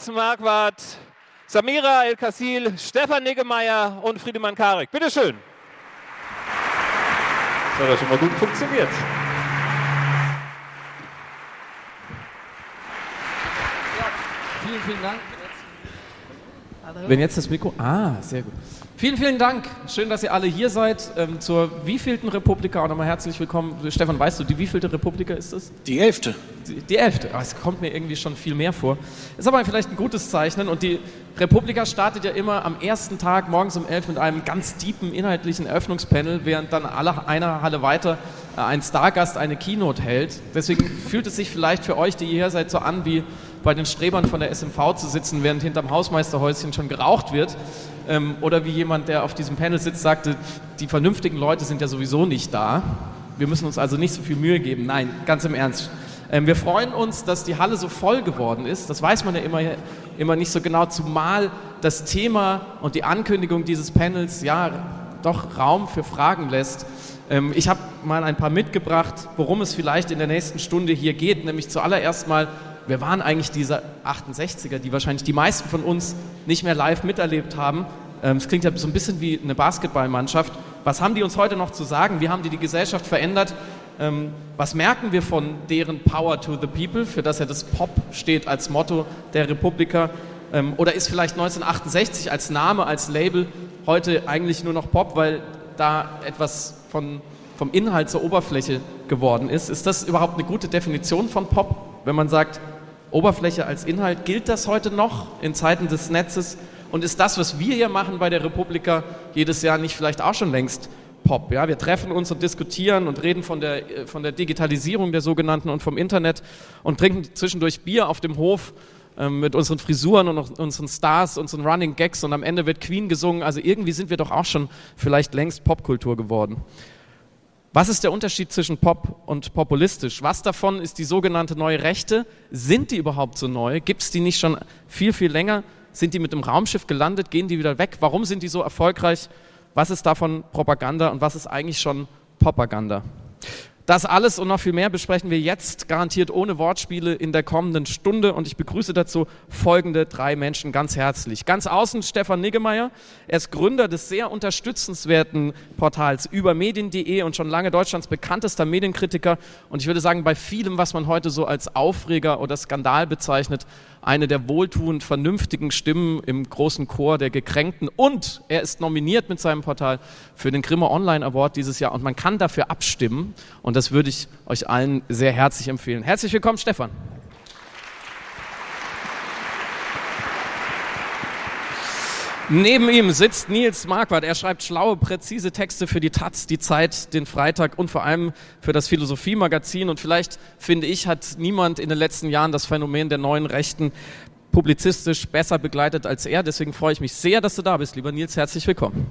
Nils Marquardt, Samira El-Kassil, Stefan Niggemeier und Friedemann Karek. Bitte schön. Das hat ja schon mal gut funktioniert. Vielen, vielen Dank. Wenn jetzt das Mikro. Ah, sehr gut. Vielen, vielen Dank. Schön, dass ihr alle hier seid. Ähm, zur wievielten Republika auch nochmal herzlich willkommen. Stefan, weißt du, die wievielte Republika ist es? Die elfte. Die, die elfte. Ah, es kommt mir irgendwie schon viel mehr vor. Ist aber vielleicht ein gutes Zeichen. Und die Republika startet ja immer am ersten Tag morgens um elf mit einem ganz tiefen inhaltlichen Eröffnungspanel, während dann alle einer Halle weiter äh, ein Stargast eine Keynote hält. Deswegen fühlt es sich vielleicht für euch, die hierher seid, so an wie bei den Strebern von der SMV zu sitzen, während hinterm Hausmeisterhäuschen schon geraucht wird. Ähm, oder wie jemand, der auf diesem Panel sitzt, sagte, die vernünftigen Leute sind ja sowieso nicht da. Wir müssen uns also nicht so viel Mühe geben. Nein, ganz im Ernst. Ähm, wir freuen uns, dass die Halle so voll geworden ist. Das weiß man ja immer, immer nicht so genau, zumal das Thema und die Ankündigung dieses Panels ja doch Raum für Fragen lässt. Ähm, ich habe mal ein paar mitgebracht, worum es vielleicht in der nächsten Stunde hier geht, nämlich zuallererst mal wer waren eigentlich diese 68er, die wahrscheinlich die meisten von uns nicht mehr live miterlebt haben. Ähm, es klingt ja so ein bisschen wie eine Basketballmannschaft. Was haben die uns heute noch zu sagen? Wie haben die die Gesellschaft verändert? Ähm, was merken wir von deren Power to the People, für das ja das Pop steht als Motto der Republika? Ähm, oder ist vielleicht 1968 als Name, als Label heute eigentlich nur noch Pop, weil da etwas von, vom Inhalt zur Oberfläche geworden ist? Ist das überhaupt eine gute Definition von Pop, wenn man sagt, Oberfläche als Inhalt. Gilt das heute noch in Zeiten des Netzes? Und ist das, was wir hier machen bei der Republika jedes Jahr nicht vielleicht auch schon längst Pop? Ja, wir treffen uns und diskutieren und reden von der, von der Digitalisierung der sogenannten und vom Internet und trinken zwischendurch Bier auf dem Hof ähm, mit unseren Frisuren und unseren Stars, unseren Running Gags und am Ende wird Queen gesungen. Also irgendwie sind wir doch auch schon vielleicht längst Popkultur geworden. Was ist der Unterschied zwischen Pop und populistisch? Was davon ist die sogenannte neue Rechte? Sind die überhaupt so neu? Gibt es die nicht schon viel, viel länger? Sind die mit dem Raumschiff gelandet? Gehen die wieder weg? Warum sind die so erfolgreich? Was ist davon Propaganda und was ist eigentlich schon Propaganda? Das alles und noch viel mehr besprechen wir jetzt garantiert ohne Wortspiele in der kommenden Stunde. Und ich begrüße dazu folgende drei Menschen ganz herzlich. Ganz außen Stefan Niggemeier, er ist Gründer des sehr unterstützenswerten Portals übermedien.de und schon lange Deutschlands bekanntester Medienkritiker. Und ich würde sagen, bei vielem, was man heute so als Aufreger oder Skandal bezeichnet, eine der wohltuend vernünftigen Stimmen im großen Chor der Gekränkten. Und er ist nominiert mit seinem Portal für den Grimme Online Award dieses Jahr. Und man kann dafür abstimmen. Und das würde ich euch allen sehr herzlich empfehlen. Herzlich willkommen, Stefan. Neben ihm sitzt Nils Marquardt. Er schreibt schlaue, präzise Texte für die Taz, die Zeit, den Freitag und vor allem für das Philosophie-Magazin. Und vielleicht, finde ich, hat niemand in den letzten Jahren das Phänomen der neuen Rechten publizistisch besser begleitet als er. Deswegen freue ich mich sehr, dass du da bist, lieber Nils. Herzlich willkommen.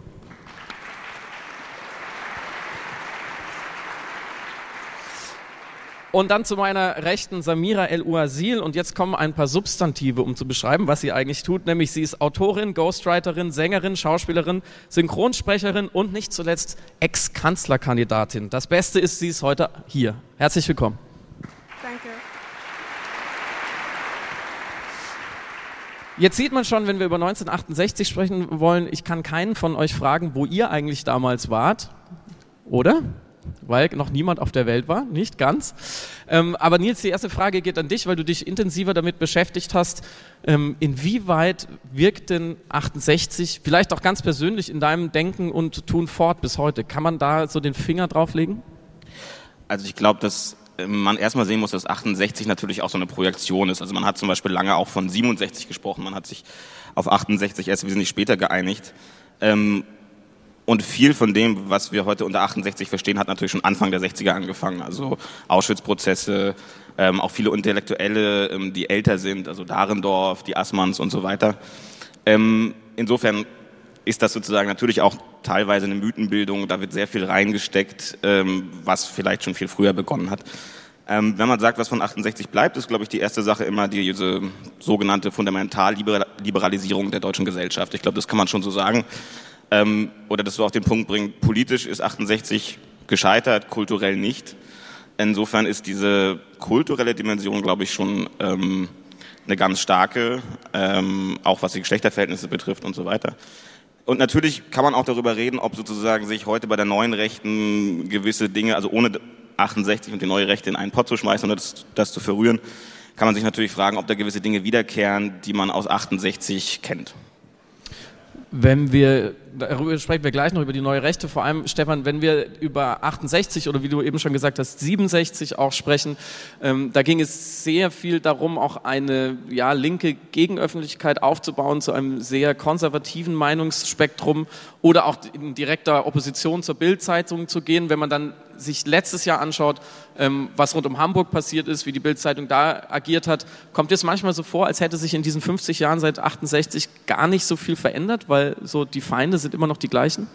Und dann zu meiner Rechten Samira El-Uazil. Und jetzt kommen ein paar Substantive, um zu beschreiben, was sie eigentlich tut. Nämlich sie ist Autorin, Ghostwriterin, Sängerin, Schauspielerin, Synchronsprecherin und nicht zuletzt Ex-Kanzlerkandidatin. Das Beste ist, sie ist heute hier. Herzlich willkommen. Danke. Jetzt sieht man schon, wenn wir über 1968 sprechen wollen, ich kann keinen von euch fragen, wo ihr eigentlich damals wart. Oder? Weil noch niemand auf der Welt war, nicht ganz. Ähm, aber Nils, die erste Frage geht an dich, weil du dich intensiver damit beschäftigt hast. Ähm, inwieweit wirkt denn 68 vielleicht auch ganz persönlich in deinem Denken und Tun fort bis heute? Kann man da so den Finger drauflegen? Also ich glaube, dass ähm, man erstmal sehen muss, dass 68 natürlich auch so eine Projektion ist. Also man hat zum Beispiel lange auch von 67 gesprochen, man hat sich auf 68 erst wesentlich später geeinigt. Ähm, und viel von dem, was wir heute unter 68 verstehen, hat natürlich schon Anfang der 60er angefangen. Also Auschwitz-Prozesse, ähm, auch viele Intellektuelle, ähm, die älter sind, also Dahrendorf, die Assmanns und so weiter. Ähm, insofern ist das sozusagen natürlich auch teilweise eine Mythenbildung. Da wird sehr viel reingesteckt, ähm, was vielleicht schon viel früher begonnen hat. Ähm, wenn man sagt, was von 68 bleibt, ist, glaube ich, die erste Sache immer diese sogenannte Fundamentalliberalisierung der deutschen Gesellschaft. Ich glaube, das kann man schon so sagen ähm, oder das so auf den Punkt bringen, politisch ist 68 gescheitert, kulturell nicht. Insofern ist diese kulturelle Dimension, glaube ich, schon ähm, eine ganz starke, ähm, auch was die Geschlechterverhältnisse betrifft und so weiter. Und natürlich kann man auch darüber reden, ob sozusagen sich heute bei der neuen Rechten gewisse Dinge, also ohne 68 und die neue Rechte in einen Pott zu schmeißen oder das, das zu verrühren, kann man sich natürlich fragen, ob da gewisse Dinge wiederkehren, die man aus 68 kennt. Wenn wir, darüber sprechen wir gleich noch über die neue Rechte, vor allem Stefan, wenn wir über 68 oder wie du eben schon gesagt hast, 67 auch sprechen, ähm, da ging es sehr viel darum, auch eine ja, linke Gegenöffentlichkeit aufzubauen zu einem sehr konservativen Meinungsspektrum oder auch in direkter Opposition zur Bildzeitung zu gehen. Wenn man dann sich letztes Jahr anschaut, ähm, was rund um Hamburg passiert ist, wie die Bildzeitung da agiert hat, kommt es manchmal so vor, als hätte sich in diesen 50 Jahren seit 68 gar nicht so viel verändert, weil so die Feinde sind immer noch die gleichen?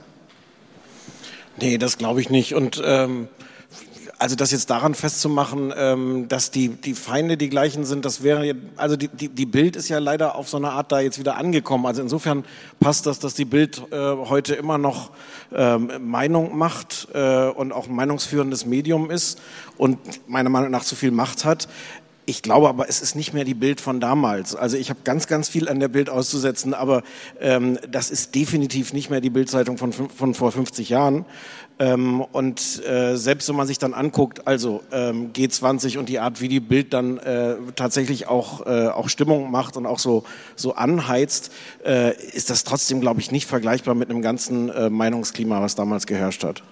Nee, das glaube ich nicht. Und ähm, also das jetzt daran festzumachen, ähm, dass die, die Feinde die gleichen sind, das wäre, also die, die, die Bild ist ja leider auf so eine Art da jetzt wieder angekommen. Also insofern passt das, dass die Bild äh, heute immer noch ähm, Meinung macht äh, und auch ein meinungsführendes Medium ist und meiner Meinung nach zu viel Macht hat. Ich glaube aber, es ist nicht mehr die Bild von damals. Also ich habe ganz, ganz viel an der Bild auszusetzen, aber ähm, das ist definitiv nicht mehr die Bildzeitung von, von vor 50 Jahren. Ähm, und äh, selbst wenn man sich dann anguckt, also ähm, G20 und die Art, wie die Bild dann äh, tatsächlich auch, äh, auch Stimmung macht und auch so, so anheizt, äh, ist das trotzdem, glaube ich, nicht vergleichbar mit einem ganzen äh, Meinungsklima, was damals geherrscht hat.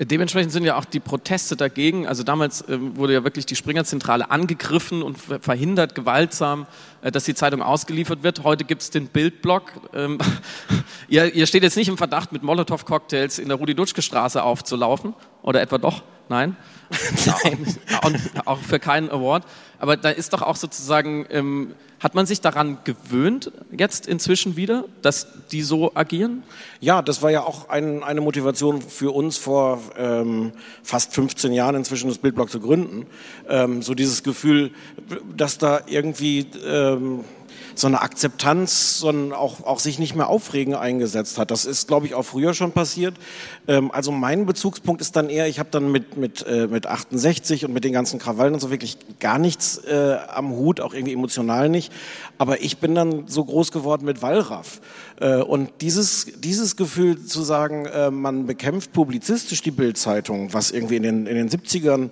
Dementsprechend sind ja auch die Proteste dagegen, also damals äh, wurde ja wirklich die Springerzentrale angegriffen und verhindert gewaltsam, dass die Zeitung ausgeliefert wird. Heute gibt es den Bildblock. Ähm, ihr, ihr, steht jetzt nicht im Verdacht, mit Molotow-Cocktails in der Rudi-Dutschke-Straße aufzulaufen, oder etwa doch? Nein? Nein. auch, auch, für keinen Award. Aber da ist doch auch sozusagen, ähm, hat man sich daran gewöhnt, jetzt inzwischen wieder, dass die so agieren? Ja, das war ja auch ein, eine Motivation für uns vor ähm, fast 15 Jahren inzwischen das Bildblock zu gründen. Ähm, so dieses Gefühl, dass da irgendwie ähm, so eine Akzeptanz, sondern auch, auch sich nicht mehr aufregen eingesetzt hat. Das ist, glaube ich, auch früher schon passiert. Ähm, also mein Bezugspunkt ist dann eher, ich habe dann mit, mit, äh, mit 68 und mit den ganzen Krawallen und so wirklich gar nichts äh, am Hut, auch irgendwie emotional nicht. Aber ich bin dann so groß geworden mit Wallraff. Äh, und dieses, dieses Gefühl zu sagen, äh, man bekämpft publizistisch die Bildzeitung, was irgendwie in den, in den 70ern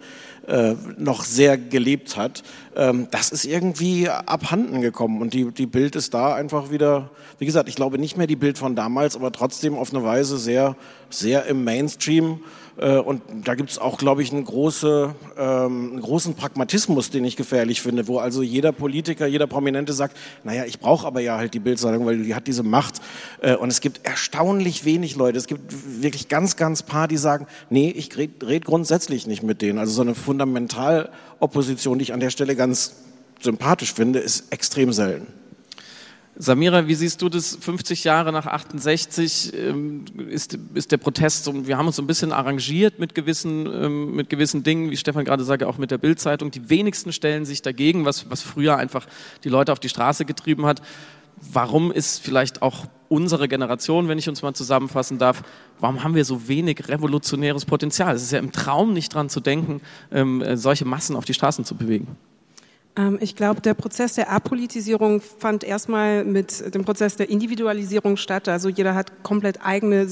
äh, noch sehr gelebt hat, ähm, das ist irgendwie abhanden gekommen. Und die, die Bild ist da einfach wieder, wie gesagt, ich glaube nicht mehr die Bild von damals, aber trotzdem auf eine Weise sehr, sehr im Mainstream und da gibt es auch, glaube ich, einen, große, ähm, einen großen Pragmatismus, den ich gefährlich finde, wo also jeder Politiker, jeder Prominente sagt, naja, ich brauche aber ja halt die Bildzeitung, weil die hat diese Macht. Äh, und es gibt erstaunlich wenig Leute, es gibt wirklich ganz, ganz paar, die sagen, nee, ich rede red grundsätzlich nicht mit denen. Also so eine Fundamentalopposition, die ich an der Stelle ganz sympathisch finde, ist extrem selten. Samira, wie siehst du das 50 Jahre nach 68 ähm, ist, ist der Protest und wir haben uns so ein bisschen arrangiert mit gewissen, ähm, mit gewissen Dingen, wie Stefan gerade sagte, auch mit der Bildzeitung. Die wenigsten stellen sich dagegen, was, was früher einfach die Leute auf die Straße getrieben hat. Warum ist vielleicht auch unsere Generation, wenn ich uns mal zusammenfassen darf, warum haben wir so wenig revolutionäres Potenzial? Es ist ja im Traum nicht dran zu denken, ähm, solche Massen auf die Straßen zu bewegen. Ähm, ich glaube, der Prozess der Apolitisierung fand erstmal mit dem Prozess der Individualisierung statt. Also jeder hat komplett eigene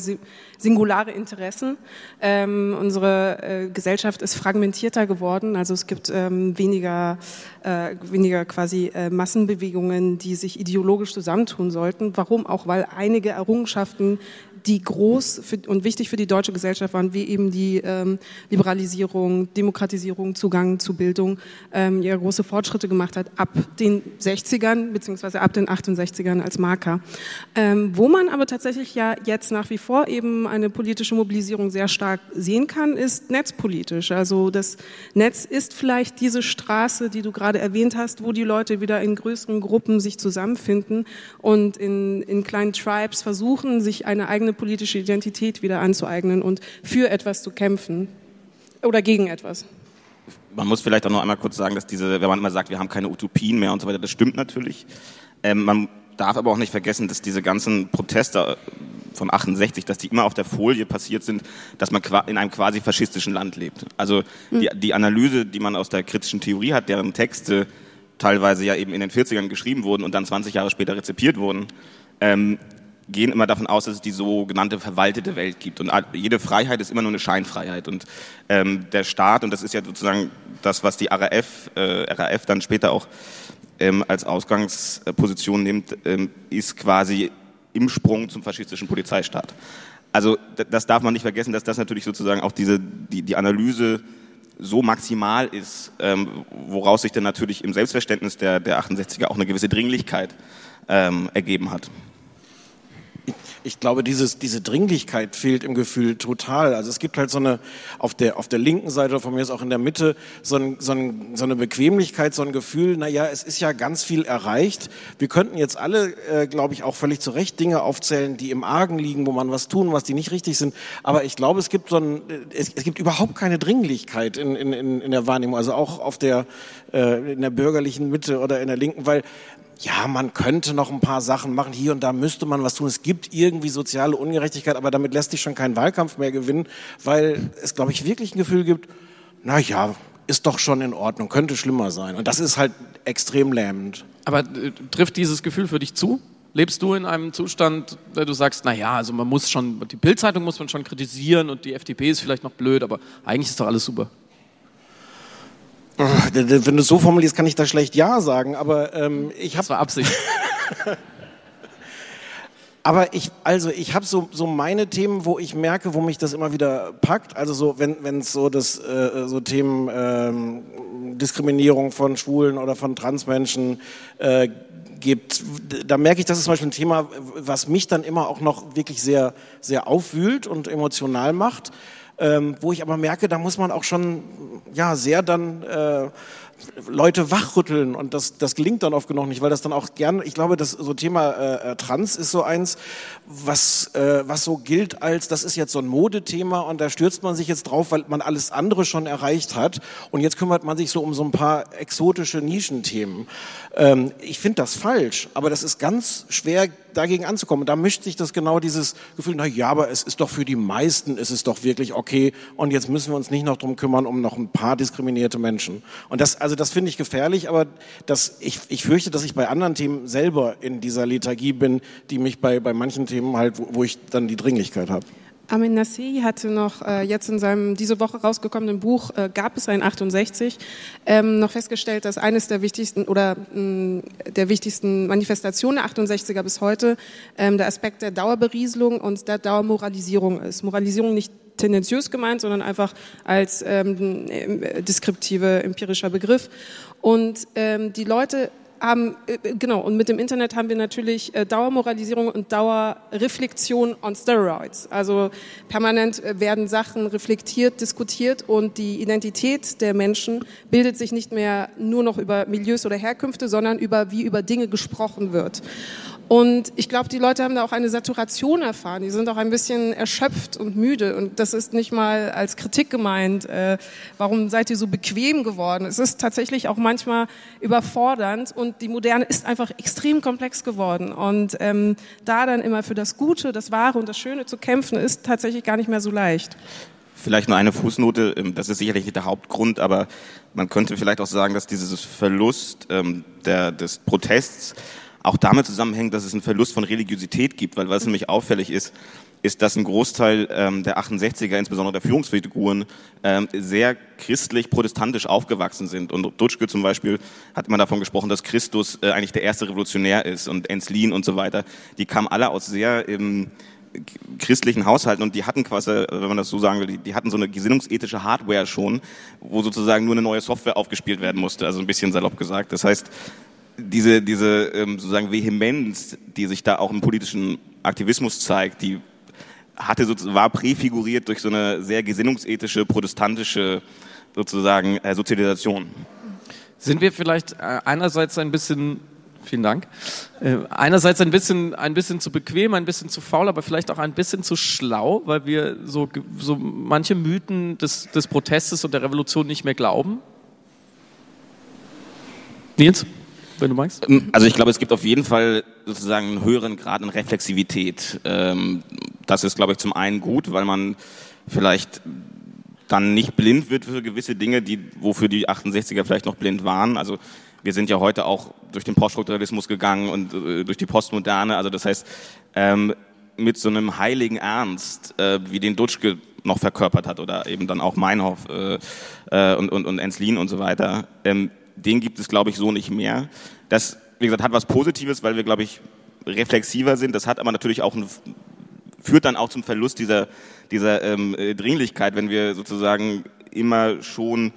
singulare Interessen. Ähm, unsere äh, Gesellschaft ist fragmentierter geworden. Also es gibt ähm, weniger, äh, weniger quasi äh, Massenbewegungen, die sich ideologisch zusammentun sollten. Warum? Auch weil einige Errungenschaften die groß für, und wichtig für die deutsche Gesellschaft waren, wie eben die ähm, Liberalisierung, Demokratisierung, Zugang zu Bildung, ähm, ja große Fortschritte gemacht hat ab den 60ern beziehungsweise ab den 68ern als Marker. Ähm, wo man aber tatsächlich ja jetzt nach wie vor eben eine politische Mobilisierung sehr stark sehen kann, ist netzpolitisch. Also das Netz ist vielleicht diese Straße, die du gerade erwähnt hast, wo die Leute wieder in größeren Gruppen sich zusammenfinden und in, in kleinen Tribes versuchen, sich eine eigene politische Identität wieder anzueignen und für etwas zu kämpfen oder gegen etwas. Man muss vielleicht auch noch einmal kurz sagen, dass diese, wenn man immer sagt, wir haben keine Utopien mehr und so weiter, das stimmt natürlich. Ähm, man darf aber auch nicht vergessen, dass diese ganzen Proteste von 68, dass die immer auf der Folie passiert sind, dass man in einem quasi faschistischen Land lebt. Also die, die Analyse, die man aus der kritischen Theorie hat, deren Texte teilweise ja eben in den 40ern geschrieben wurden und dann 20 Jahre später rezipiert wurden, ähm, gehen immer davon aus, dass es die sogenannte verwaltete Welt gibt. Und jede Freiheit ist immer nur eine Scheinfreiheit. Und ähm, der Staat, und das ist ja sozusagen das, was die RAF, äh, RAF dann später auch ähm, als Ausgangsposition nimmt, ähm, ist quasi im Sprung zum faschistischen Polizeistaat. Also das darf man nicht vergessen, dass das natürlich sozusagen auch diese, die, die Analyse so maximal ist, ähm, woraus sich dann natürlich im Selbstverständnis der, der 68er auch eine gewisse Dringlichkeit ähm, ergeben hat ich glaube, dieses, diese Dringlichkeit fehlt im Gefühl total. Also es gibt halt so eine, auf der, auf der linken Seite, von mir ist auch in der Mitte, so, ein, so, ein, so eine Bequemlichkeit, so ein Gefühl, na ja, es ist ja ganz viel erreicht. Wir könnten jetzt alle, äh, glaube ich, auch völlig zu Recht Dinge aufzählen, die im Argen liegen, wo man was tun, was die nicht richtig sind. Aber ich glaube, es gibt so ein, es, es gibt überhaupt keine Dringlichkeit in, in, in der Wahrnehmung, also auch auf der, äh, in der bürgerlichen Mitte oder in der Linken, weil ja, man könnte noch ein paar Sachen machen, hier und da müsste man was tun. Es gibt irgendwie soziale Ungerechtigkeit, aber damit lässt sich schon kein Wahlkampf mehr gewinnen, weil es, glaube ich, wirklich ein Gefühl gibt, na ja, ist doch schon in Ordnung, könnte schlimmer sein. Und das ist halt extrem lähmend. Aber äh, trifft dieses Gefühl für dich zu? Lebst du in einem Zustand, wo du sagst, na ja, also man muss schon, die Bildzeitung muss man schon kritisieren und die FDP ist vielleicht noch blöd, aber eigentlich ist doch alles super. Wenn du es so formulierst, kann ich da schlecht Ja sagen, aber ähm, ich habe... Das war Absicht. aber ich, also ich habe so, so meine Themen, wo ich merke, wo mich das immer wieder packt. Also so, wenn es so das äh, so Themen ähm, Diskriminierung von Schwulen oder von Transmenschen äh, gibt, da merke ich, das ist zum Beispiel ein Thema, was mich dann immer auch noch wirklich sehr, sehr aufwühlt und emotional macht ähm, wo ich aber merke, da muss man auch schon ja sehr dann äh, Leute wachrütteln. Und das, das gelingt dann oft genug nicht, weil das dann auch gern, ich glaube, das so Thema äh, äh, Trans ist so eins, was, äh, was so gilt als, das ist jetzt so ein Modethema und da stürzt man sich jetzt drauf, weil man alles andere schon erreicht hat und jetzt kümmert man sich so um so ein paar exotische Nischenthemen. Ähm, ich finde das falsch, aber das ist ganz schwer dagegen anzukommen. Da mischt sich das genau dieses Gefühl, na ja, aber es ist doch für die meisten, ist es doch wirklich okay und jetzt müssen wir uns nicht noch drum kümmern, um noch ein paar diskriminierte Menschen. Und das, also das finde ich gefährlich, aber das, ich, ich fürchte, dass ich bei anderen Themen selber in dieser Lethargie bin, die mich bei, bei manchen Themen halt, wo, wo ich dann die Dringlichkeit habe. Amin Nassi hatte noch äh, jetzt in seinem diese Woche rausgekommenen Buch äh, Gab es ein 68 ähm, noch festgestellt, dass eines der wichtigsten oder mh, der wichtigsten Manifestationen der 68er bis heute ähm, der Aspekt der Dauerberieselung und der Dauermoralisierung ist. Moralisierung nicht tendenziös gemeint, sondern einfach als ähm, deskriptive empirischer Begriff. Und ähm, die Leute haben, äh, genau, und mit dem Internet haben wir natürlich äh, Dauermoralisierung und Dauerreflexion on Steroids. Also permanent äh, werden Sachen reflektiert, diskutiert und die Identität der Menschen bildet sich nicht mehr nur noch über Milieus oder Herkünfte, sondern über, wie über Dinge gesprochen wird. Und ich glaube, die Leute haben da auch eine Saturation erfahren. Die sind auch ein bisschen erschöpft und müde. Und das ist nicht mal als Kritik gemeint. Äh, warum seid ihr so bequem geworden? Es ist tatsächlich auch manchmal überfordernd. Und die Moderne ist einfach extrem komplex geworden. Und ähm, da dann immer für das Gute, das Wahre und das Schöne zu kämpfen, ist tatsächlich gar nicht mehr so leicht. Vielleicht nur eine Fußnote, ähm, das ist sicherlich nicht der Hauptgrund, aber man könnte vielleicht auch sagen, dass dieses Verlust ähm, der, des Protests auch damit zusammenhängt, dass es einen Verlust von Religiosität gibt, weil was nämlich auffällig ist, ist, dass ein Großteil ähm, der 68er, insbesondere der Führungsfiguren, ähm, sehr christlich-protestantisch aufgewachsen sind. Und Dutschke zum Beispiel hat immer davon gesprochen, dass Christus äh, eigentlich der erste Revolutionär ist und Enslin und so weiter. Die kamen alle aus sehr ähm, christlichen Haushalten und die hatten quasi, wenn man das so sagen will, die, die hatten so eine gesinnungsethische Hardware schon, wo sozusagen nur eine neue Software aufgespielt werden musste, also ein bisschen salopp gesagt. Das heißt, diese, diese ähm, sozusagen Vehemenz, die sich da auch im politischen Aktivismus zeigt, die hatte war präfiguriert durch so eine sehr gesinnungsethische, protestantische sozusagen äh, Sozialisation. Sind wir vielleicht äh, einerseits ein bisschen Vielen Dank. Äh, einerseits ein bisschen, ein bisschen zu bequem, ein bisschen zu faul, aber vielleicht auch ein bisschen zu schlau, weil wir so, so manche Mythen des, des Protestes und der Revolution nicht mehr glauben. Nils? Wenn du magst? Ähm, also ich glaube, es gibt auf jeden Fall sozusagen einen höheren Grad an Reflexivität. Ähm, das ist, glaube ich, zum einen gut, weil man vielleicht dann nicht blind wird für gewisse Dinge, die, wofür die 68er vielleicht noch blind waren. Also wir sind ja heute auch durch den Poststrukturalismus gegangen und äh, durch die Postmoderne. Also das heißt, ähm, mit so einem heiligen Ernst, äh, wie den Dutschke noch verkörpert hat oder eben dann auch Meinhof äh, und, und, und Enslin und so weiter, den gibt es, glaube ich, so nicht mehr. Das, wie gesagt, hat was Positives, weil wir, glaube ich, reflexiver sind. Das hat aber natürlich auch ein, führt dann auch zum Verlust dieser, dieser ähm, äh, Dringlichkeit, wenn wir sozusagen immer schon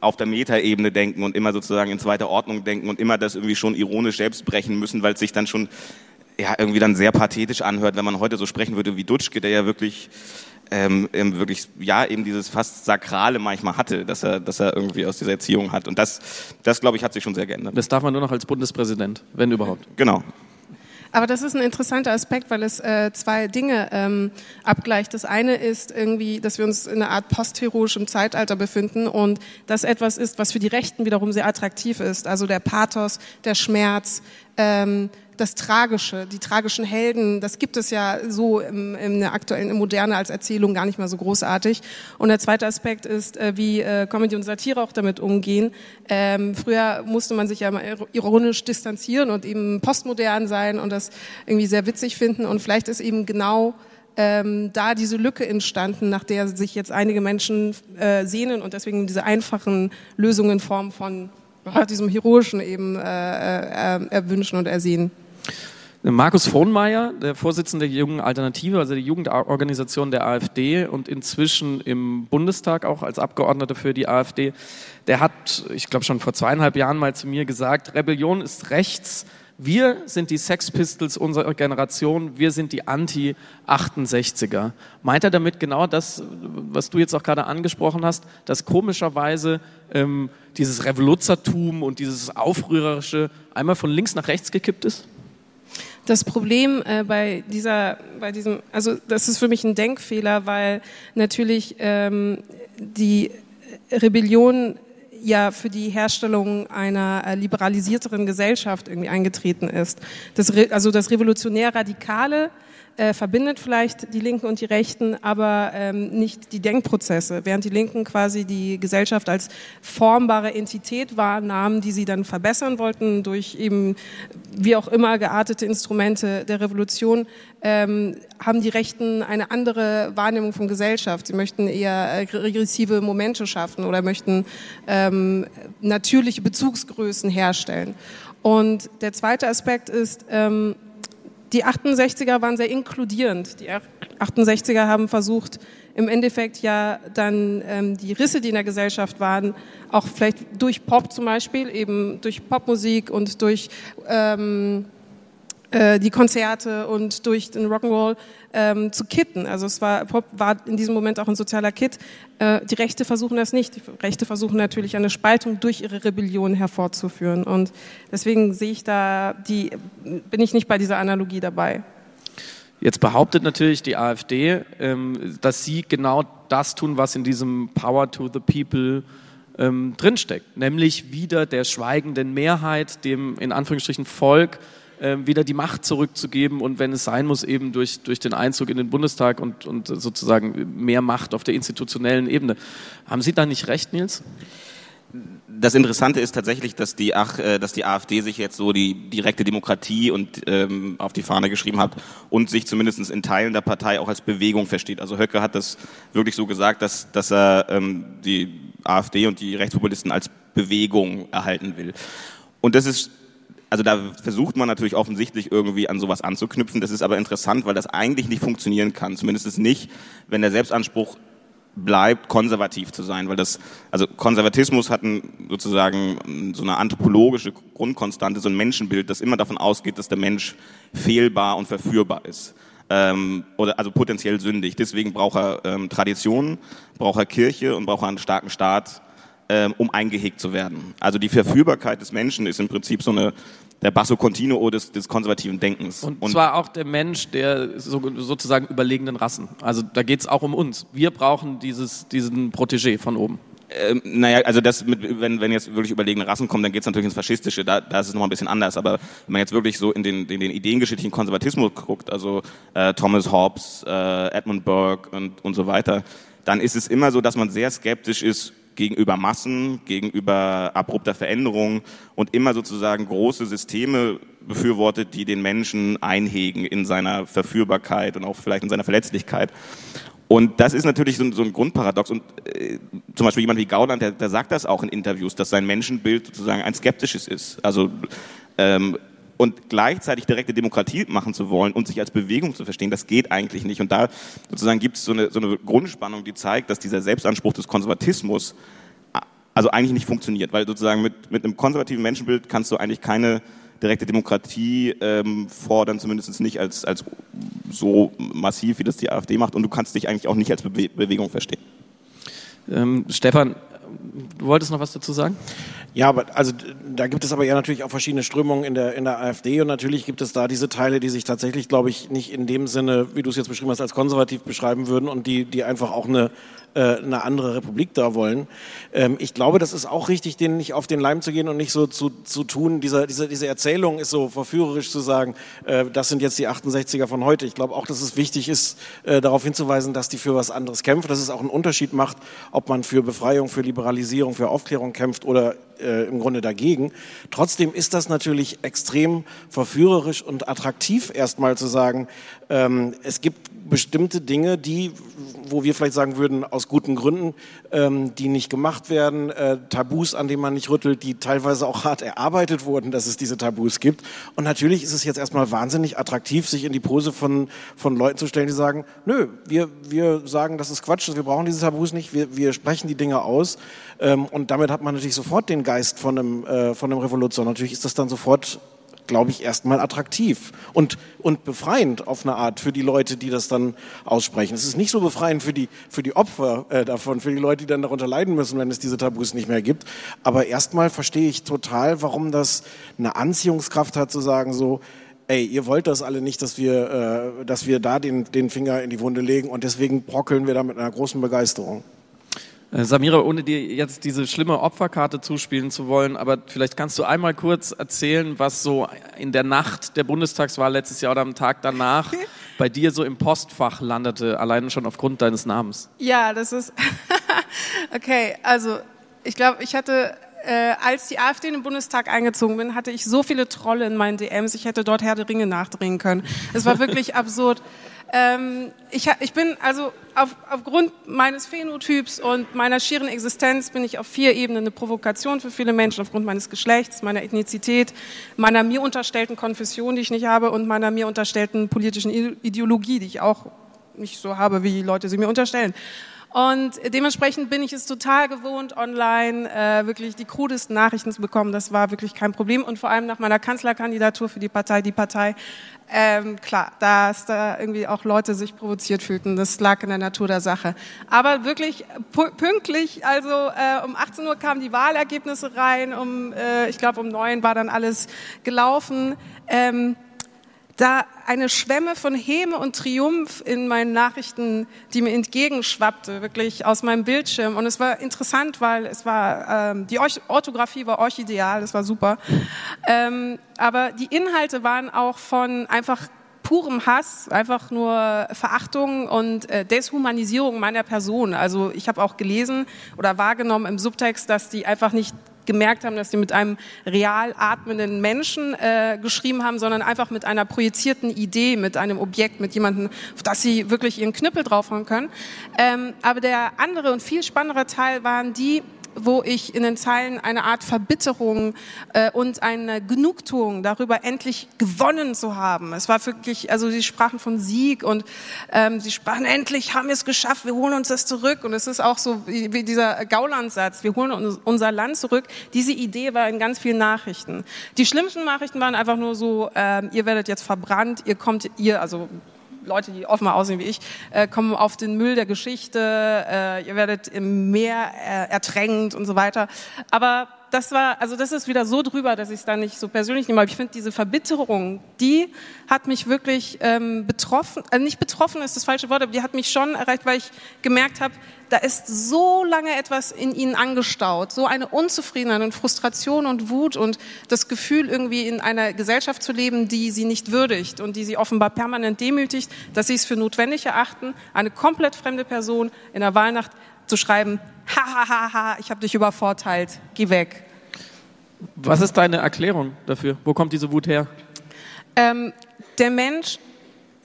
auf der Metaebene denken und immer sozusagen in zweiter Ordnung denken und immer das irgendwie schon ironisch selbst brechen müssen, weil es sich dann schon ja irgendwie dann sehr pathetisch anhört, wenn man heute so sprechen würde wie Dutschke, der ja wirklich ähm, wirklich ja eben dieses fast sakrale manchmal hatte, dass er dass er irgendwie aus dieser Erziehung hat und das das glaube ich hat sich schon sehr geändert. Das darf man nur noch als Bundespräsident, wenn überhaupt. Genau. Aber das ist ein interessanter Aspekt, weil es äh, zwei Dinge ähm, abgleicht. Das eine ist irgendwie, dass wir uns in einer Art postheroischem Zeitalter befinden und das etwas ist, was für die Rechten wiederum sehr attraktiv ist. Also der Pathos, der Schmerz, ähm, das Tragische, die tragischen Helden, das gibt es ja so im, in der aktuellen in Moderne als Erzählung gar nicht mehr so großartig. Und der zweite Aspekt ist, äh, wie äh, Comedy und Satire auch damit umgehen. Ähm, früher musste man sich ja mal ironisch distanzieren und eben postmodern sein und das irgendwie sehr witzig finden. Und vielleicht ist eben genau ähm, da diese Lücke entstanden, nach der sich jetzt einige Menschen äh, sehnen und deswegen diese einfachen Lösungen in Form von diesem Heroischen eben äh, äh, erwünschen und ersehen. Markus Vohnmeier, der Vorsitzende der Jungen Alternative, also der Jugendorganisation der AfD und inzwischen im Bundestag auch als Abgeordneter für die AfD, der hat, ich glaube schon vor zweieinhalb Jahren mal zu mir gesagt, Rebellion ist rechts, wir sind die Sex Pistols unserer Generation, wir sind die Anti-68er. Meint er damit genau das, was du jetzt auch gerade angesprochen hast, dass komischerweise ähm, dieses Revoluzertum und dieses Aufrührerische einmal von links nach rechts gekippt ist? Das Problem äh, bei dieser, bei diesem, also das ist für mich ein Denkfehler, weil natürlich ähm, die Rebellion ja für die Herstellung einer äh, liberalisierteren Gesellschaft irgendwie eingetreten ist. Das, also das revolutionär Radikale äh, verbindet vielleicht die Linken und die Rechten, aber ähm, nicht die Denkprozesse. Während die Linken quasi die Gesellschaft als formbare Entität wahrnahmen, die sie dann verbessern wollten durch eben wie auch immer geartete Instrumente der Revolution, ähm, haben die Rechten eine andere Wahrnehmung von Gesellschaft. Sie möchten eher äh, regressive Momente schaffen oder möchten ähm, natürliche Bezugsgrößen herstellen. Und der zweite Aspekt ist, ähm, die 68er waren sehr inkludierend. Die 68er haben versucht, im Endeffekt ja dann ähm, die Risse, die in der Gesellschaft waren, auch vielleicht durch Pop zum Beispiel, eben durch Popmusik und durch ähm, äh, die Konzerte und durch den Rock'n'Roll ähm, zu kitten. Also es war, Pop war in diesem Moment auch ein sozialer Kit. Äh, die Rechte versuchen das nicht. Die Rechte versuchen natürlich eine Spaltung durch ihre Rebellion hervorzuführen. Und deswegen sehe ich da, die, bin ich nicht bei dieser Analogie dabei. Jetzt behauptet natürlich die AfD, ähm, dass sie genau das tun, was in diesem Power to the People ähm, drinsteckt, nämlich wieder der schweigenden Mehrheit, dem in Anführungsstrichen Volk, wieder die Macht zurückzugeben und wenn es sein muss, eben durch, durch den Einzug in den Bundestag und, und sozusagen mehr Macht auf der institutionellen Ebene. Haben Sie da nicht recht, Nils? das Interessante ist tatsächlich, dass die, Ach, äh, dass die AfD sich jetzt so die direkte Demokratie und ähm, auf die Fahne geschrieben hat und sich zumindest in Teilen der Partei auch als Bewegung versteht. Also Höcke hat das wirklich so gesagt, dass, dass er ähm, die AfD und die Rechtspopulisten als Bewegung erhalten will. Und das ist also da versucht man natürlich offensichtlich irgendwie an sowas anzuknüpfen. Das ist aber interessant, weil das eigentlich nicht funktionieren kann. Zumindest nicht, wenn der Selbstanspruch bleibt, konservativ zu sein, weil das, also Konservatismus hat ein, sozusagen so eine anthropologische Grundkonstante, so ein Menschenbild, das immer davon ausgeht, dass der Mensch fehlbar und verführbar ist. Ähm, oder also potenziell sündig. Deswegen braucht er ähm, Traditionen, braucht er Kirche und braucht er einen starken Staat, um eingehegt zu werden. Also die Verführbarkeit des Menschen ist im Prinzip so eine der Basso Continuo des, des konservativen Denkens. Und, und zwar auch der Mensch der so, sozusagen überlegenen Rassen. Also da geht es auch um uns. Wir brauchen dieses, diesen Protégé von oben. Ähm, naja, also das mit, wenn, wenn jetzt wirklich überlegene Rassen kommen, dann geht es natürlich ins Faschistische, da, da ist es nochmal ein bisschen anders. Aber wenn man jetzt wirklich so in den, in den ideengeschichtlichen Konservatismus guckt, also äh, Thomas Hobbes, äh, Edmund Burke und, und so weiter, dann ist es immer so, dass man sehr skeptisch ist gegenüber Massen, gegenüber abrupter Veränderung und immer sozusagen große Systeme befürwortet, die den Menschen einhegen in seiner Verführbarkeit und auch vielleicht in seiner Verletzlichkeit. Und das ist natürlich so ein, Grundparadox. Und äh, zum Beispiel jemand wie Gauland, der, der sagt das auch in Interviews, dass sein Menschenbild sozusagen ein skeptisches ist. Also ähm, und gleichzeitig direkte Demokratie machen zu wollen und sich als Bewegung zu verstehen, das geht eigentlich nicht. Und da sozusagen gibt es so eine, so eine Grundspannung, die zeigt, dass dieser Selbstanspruch des Konservatismus also eigentlich nicht funktioniert, weil sozusagen mit, mit einem konservativen Menschenbild kannst du eigentlich keine direkte Demokratie ähm, fordern, zumindest nicht als, als so massiv, wie das die AfD macht. Und du kannst dich eigentlich auch nicht als Bewe Bewegung verstehen. Ähm, Stefan, du wolltest noch was dazu sagen? Ja, aber also da gibt es aber ja natürlich auch verschiedene Strömungen in der in der AfD und natürlich gibt es da diese Teile, die sich tatsächlich, glaube ich, nicht in dem Sinne, wie du es jetzt beschrieben hast, als konservativ beschreiben würden und die die einfach auch eine eine andere Republik da wollen. Ähm, ich glaube, das ist auch richtig, denen nicht auf den Leim zu gehen und nicht so zu, zu tun. Diese, diese, diese Erzählung ist so verführerisch zu sagen, äh, das sind jetzt die 68er von heute. Ich glaube auch, dass es wichtig ist, äh, darauf hinzuweisen, dass die für was anderes kämpfen, dass es auch einen Unterschied macht, ob man für Befreiung, für Liberalisierung, für Aufklärung kämpft oder äh, im Grunde dagegen. Trotzdem ist das natürlich extrem verführerisch und attraktiv, erstmal zu sagen, ähm, es gibt bestimmte Dinge, die, wo wir vielleicht sagen würden, aus guten Gründen, ähm, die nicht gemacht werden, äh, Tabus, an denen man nicht rüttelt, die teilweise auch hart erarbeitet wurden, dass es diese Tabus gibt. Und natürlich ist es jetzt erstmal wahnsinnig attraktiv, sich in die Pose von, von Leuten zu stellen, die sagen, nö, wir, wir sagen, das ist Quatsch, wir brauchen diese Tabus nicht, wir, wir sprechen die Dinge aus. Ähm, und damit hat man natürlich sofort den Geist von einem, äh, von einem Revolution. Natürlich ist das dann sofort glaube ich, erstmal attraktiv und, und befreiend auf eine Art für die Leute, die das dann aussprechen. Es ist nicht so befreiend für die, für die Opfer äh, davon, für die Leute, die dann darunter leiden müssen, wenn es diese Tabus nicht mehr gibt. Aber erstmal verstehe ich total, warum das eine Anziehungskraft hat, zu sagen so, ey, ihr wollt das alle nicht, dass wir, äh, dass wir da den, den Finger in die Wunde legen und deswegen brockeln wir da mit einer großen Begeisterung. Äh, Samira, ohne dir jetzt diese schlimme Opferkarte zuspielen zu wollen, aber vielleicht kannst du einmal kurz erzählen, was so in der Nacht der Bundestagswahl letztes Jahr oder am Tag danach bei dir so im Postfach landete, allein schon aufgrund deines Namens. Ja, das ist okay. Also ich glaube, ich hatte äh, als die AfD in den Bundestag eingezogen bin, hatte ich so viele Trolle in meinen DMs, ich hätte dort Herr der Ringe nachdrehen können. Es war wirklich absurd. Ähm, ich, ich bin also auf, aufgrund meines Phänotyps und meiner schieren Existenz bin ich auf vier Ebenen eine Provokation für viele Menschen, aufgrund meines Geschlechts, meiner Ethnizität, meiner mir unterstellten Konfession, die ich nicht habe, und meiner mir unterstellten politischen Ideologie, die ich auch nicht so habe, wie Leute sie mir unterstellen. Und dementsprechend bin ich es total gewohnt, online äh, wirklich die krudesten Nachrichten zu bekommen. Das war wirklich kein Problem. Und vor allem nach meiner Kanzlerkandidatur für die Partei, die Partei, ähm, klar, dass da irgendwie auch Leute sich provoziert fühlten. Das lag in der Natur der Sache. Aber wirklich pünktlich, also äh, um 18 Uhr kamen die Wahlergebnisse rein, um, äh, ich glaube um neun war dann alles gelaufen. Ähm, da eine Schwemme von Häme und Triumph in meinen Nachrichten, die mir entgegenschwappte, wirklich aus meinem Bildschirm. Und es war interessant, weil es war, ähm, die Orthographie war orchideal, das war super. Ähm, aber die Inhalte waren auch von einfach purem Hass, einfach nur Verachtung und äh, Deshumanisierung meiner Person. Also ich habe auch gelesen oder wahrgenommen im Subtext, dass die einfach nicht gemerkt haben, dass sie mit einem real atmenden Menschen äh, geschrieben haben, sondern einfach mit einer projizierten Idee, mit einem Objekt, mit jemandem, dass sie wirklich ihren Knüppel draufhauen können. Ähm, aber der andere und viel spannendere Teil waren die, wo ich in den Zeilen eine Art Verbitterung äh, und eine Genugtuung darüber endlich gewonnen zu haben. Es war wirklich, also sie sprachen von Sieg und ähm, sie sprachen endlich haben wir es geschafft, wir holen uns das zurück und es ist auch so wie, wie dieser Gaulandsatz, wir holen uns unser Land zurück. Diese Idee war in ganz vielen Nachrichten. Die schlimmsten Nachrichten waren einfach nur so, äh, ihr werdet jetzt verbrannt, ihr kommt, ihr also Leute, die offenbar aussehen wie ich, äh, kommen auf den Müll der Geschichte, äh, ihr werdet im Meer äh, ertränkt und so weiter. Aber das war, also das ist wieder so drüber, dass ich es da nicht so persönlich nehme. Aber ich finde diese Verbitterung, die hat mich wirklich ähm, betroffen, also nicht betroffen ist das falsche Wort, aber die hat mich schon erreicht, weil ich gemerkt habe, da ist so lange etwas in ihnen angestaut, so eine Unzufriedenheit und Frustration und Wut und das Gefühl, irgendwie in einer Gesellschaft zu leben, die sie nicht würdigt und die sie offenbar permanent demütigt, dass sie es für notwendig erachten, eine komplett fremde Person in der Wahlnacht zu schreiben, hahaha, ich habe dich übervorteilt, geh weg. Was ist deine Erklärung dafür? Wo kommt diese Wut her? Ähm, der Mensch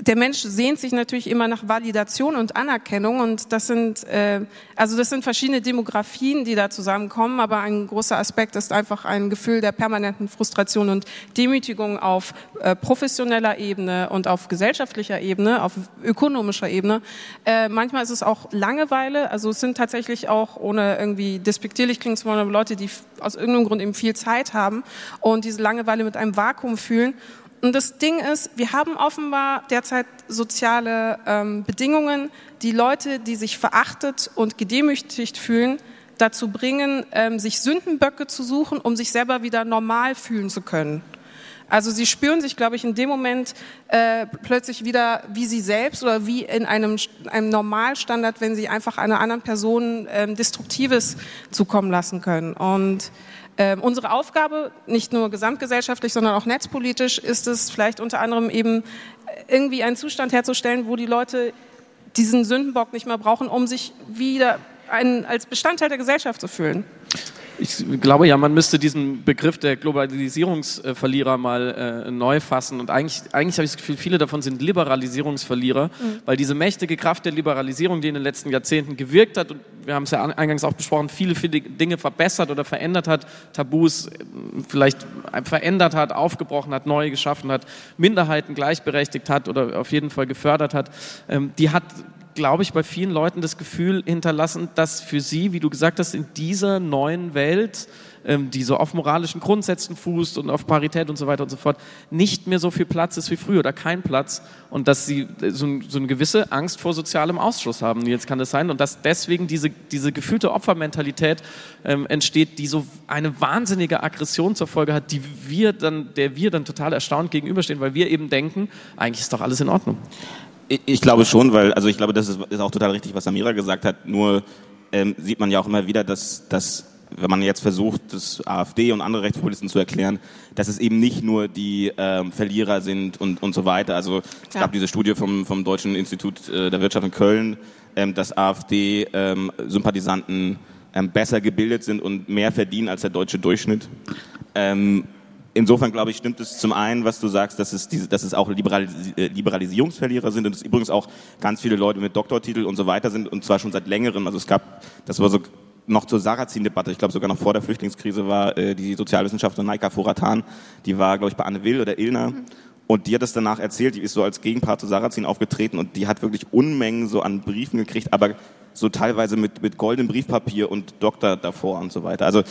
der Mensch sehnt sich natürlich immer nach Validation und Anerkennung und das sind äh, also das sind verschiedene Demografien, die da zusammenkommen, aber ein großer Aspekt ist einfach ein Gefühl der permanenten Frustration und Demütigung auf äh, professioneller Ebene und auf gesellschaftlicher Ebene, auf ökonomischer Ebene. Äh, manchmal ist es auch Langeweile, also es sind tatsächlich auch ohne irgendwie despektierlich klingen zu wollen, Leute, die aus irgendeinem Grund eben viel Zeit haben und diese Langeweile mit einem Vakuum fühlen und das Ding ist, wir haben offenbar derzeit soziale ähm, Bedingungen, die Leute, die sich verachtet und gedemütigt fühlen, dazu bringen, ähm, sich Sündenböcke zu suchen, um sich selber wieder normal fühlen zu können. Also sie spüren sich, glaube ich, in dem Moment äh, plötzlich wieder wie sie selbst oder wie in einem, einem Normalstandard, wenn sie einfach einer anderen Person ähm, Destruktives zukommen lassen können. Und ähm, unsere Aufgabe, nicht nur gesamtgesellschaftlich, sondern auch netzpolitisch, ist es vielleicht unter anderem eben irgendwie einen Zustand herzustellen, wo die Leute diesen Sündenbock nicht mehr brauchen, um sich wieder ein, als Bestandteil der Gesellschaft zu fühlen. Ich glaube ja, man müsste diesen Begriff der Globalisierungsverlierer mal äh, neu fassen. Und eigentlich, eigentlich habe ich das Gefühl, viele davon sind Liberalisierungsverlierer, mhm. weil diese mächtige Kraft der Liberalisierung, die in den letzten Jahrzehnten gewirkt hat, und wir haben es ja eingangs auch besprochen, viele, viele Dinge verbessert oder verändert hat, Tabus äh, vielleicht verändert hat, aufgebrochen hat, neu geschaffen hat, Minderheiten gleichberechtigt hat oder auf jeden Fall gefördert hat, ähm, die hat glaube ich, bei vielen Leuten das Gefühl hinterlassen, dass für sie, wie du gesagt hast, in dieser neuen Welt, ähm, die so auf moralischen Grundsätzen fußt und auf Parität und so weiter und so fort, nicht mehr so viel Platz ist wie früher oder kein Platz und dass sie äh, so, so eine gewisse Angst vor sozialem Ausschluss haben. Jetzt kann das sein und dass deswegen diese, diese gefühlte Opfermentalität ähm, entsteht, die so eine wahnsinnige Aggression zur Folge hat, die wir dann, der wir dann total erstaunt gegenüberstehen, weil wir eben denken, eigentlich ist doch alles in Ordnung. Ich glaube schon, weil, also ich glaube, das ist, ist auch total richtig, was Samira gesagt hat. Nur ähm, sieht man ja auch immer wieder, dass, dass wenn man jetzt versucht, das AfD und andere Rechtspopulisten zu erklären, dass es eben nicht nur die ähm, Verlierer sind und, und so weiter. Also es gab diese Studie vom, vom Deutschen Institut äh, der Wirtschaft in Köln, ähm, dass AfD-Sympathisanten ähm, ähm, besser gebildet sind und mehr verdienen als der deutsche Durchschnitt. Insofern glaube ich, stimmt es zum einen, was du sagst, dass es, diese, dass es auch Liberalis äh, Liberalisierungsverlierer sind und es übrigens auch ganz viele Leute mit Doktortitel und so weiter sind und zwar schon seit längerem. Also es gab, das war so noch zur Sarrazin-Debatte, ich glaube sogar noch vor der Flüchtlingskrise war äh, die Sozialwissenschaftlerin Naika Furatan, die war, glaube ich, bei Anne Will oder Ilna. Mhm. Und die hat es danach erzählt, die ist so als Gegenpart zu Sarrazin aufgetreten und die hat wirklich Unmengen so an Briefen gekriegt, aber so teilweise mit, mit goldenem Briefpapier und Doktor davor und so weiter. Also